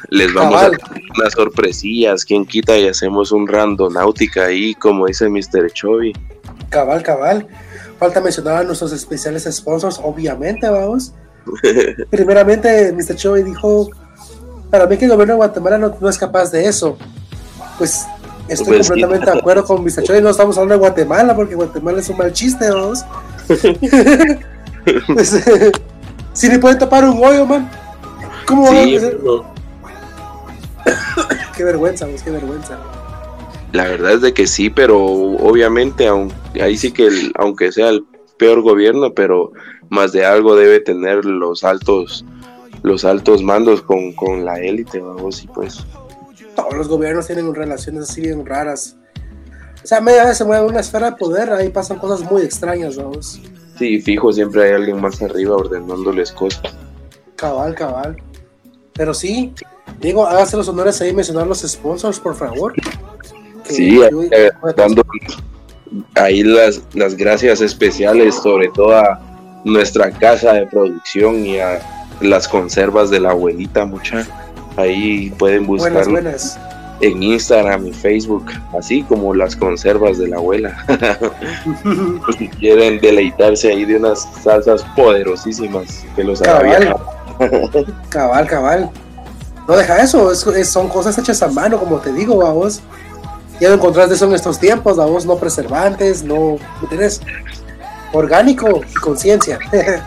les vamos a dar unas sorpresillas, quien quita y hacemos un randonáutica ahí como dice Mr. Chovy. Cabal, cabal. Falta mencionar a nuestros especiales sponsors, obviamente, vamos. primeramente Mr. Choi dijo, para mí que el gobierno de Guatemala no, es capaz de eso. Pues estoy pues completamente de acuerdo con Mr. Choi, no estamos hablando de Guatemala porque Guatemala es un mal chiste, vamos. pues, si le pueden tapar un hoyo, man. ¿Cómo sí, qué vergüenza, vos, qué vergüenza. La verdad es de que sí, pero obviamente ahí sí que aunque sea el peor gobierno, pero más de algo debe tener los altos los altos mandos con, con la élite, vamos, y pues. Todos los gobiernos tienen relaciones así bien raras. O sea, media vez se mueve una esfera de poder, ahí pasan cosas muy extrañas, vamos. Sí, fijo, siempre hay alguien más arriba ordenándoles cosas. Cabal, cabal. Pero sí, Diego, hágase los honores ahí mencionar los sponsors, por favor. sí, eh, dando ahí las, las gracias especiales, sobre todo a nuestra casa de producción y a las conservas de la abuelita, mucha. Ahí pueden buscar en Instagram y Facebook, así como las conservas de la abuela. si quieren deleitarse ahí de unas salsas poderosísimas que los cabal. cabal, cabal. No deja eso, son cosas hechas a mano, como te digo, vamos. Ya no encontrás de eso en estos tiempos, vamos, no preservantes, no, ¿me tienes? Orgánico y conciencia.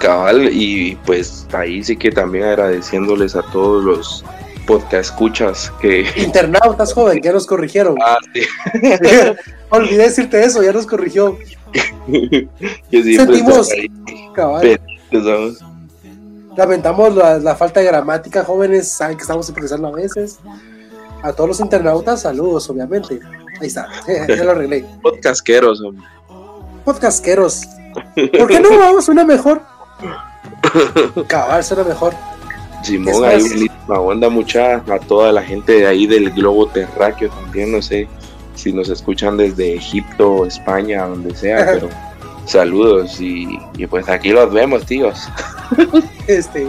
Cabal, y pues ahí sí que también agradeciéndoles a todos los podcast escuchas que... Internautas, joven, ya nos corrigieron. Ah, sí. Olvidé decirte eso, ya nos corrigió. Sentimos, cabal. Lamentamos la, falta de gramática, jóvenes, saben que estamos improvisando a veces. A todos los internautas, saludos, obviamente. Ahí está, ya lo arreglé. Podcasqueros, hombre. Podcasqueros. ¿Por qué no vamos una mejor? Cabal, suena mejor. Simón, ahí una onda mucha a toda la gente de ahí del globo terráqueo también, no sé si nos escuchan desde Egipto, España, donde sea, pero saludos y, pues aquí los vemos, tíos. Este,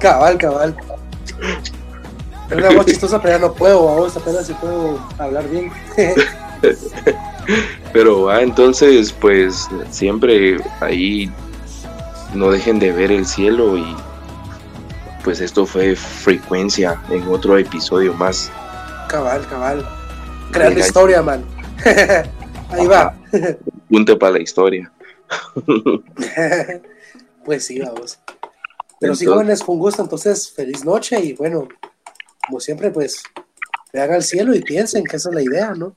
cabal, cabal. Es una voz chistosa, pero ya no puedo, vamos, apenas si puedo hablar bien. pero va, entonces, pues siempre ahí no dejen de ver el cielo y pues esto fue frecuencia en otro episodio más. Cabal, cabal. Crear historia, man. Ahí va. Punto para la historia. pues sí, vamos. Pero sí, jóvenes, un gusto. Entonces, feliz noche y bueno, como siempre, pues vean al cielo y piensen que esa es la idea, ¿no?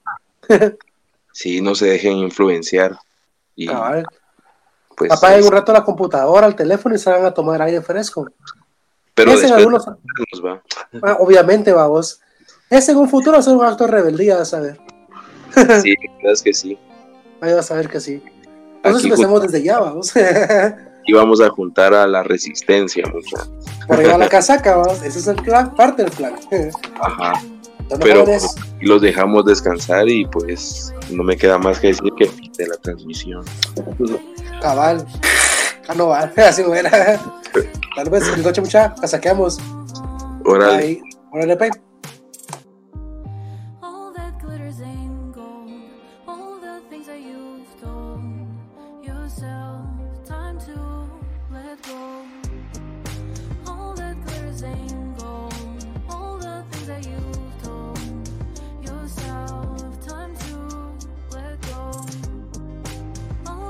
sí, no se dejen influenciar. Y, Cabal. Pues, Apaguen un rato la computadora, el teléfono y salgan a tomar aire fresco. Pero algunos... va. Ah, obviamente, vamos. Es en un futuro hacer un acto de rebeldía, a saber. sí, es que sí. Ahí vas a ver que sí. Entonces empecemos desde ya, vamos. y vamos a juntar a la resistencia, mucho. Por ahí va la casaca, vamos. Ese es el plan, parte del plan. Ajá. Pero los dejamos descansar y pues no me queda más que decir que de la transmisión. Cabal. Ah, no va, así buena. Tal vez, el noche mucha, casaqueamos. Órale. Órale, pay.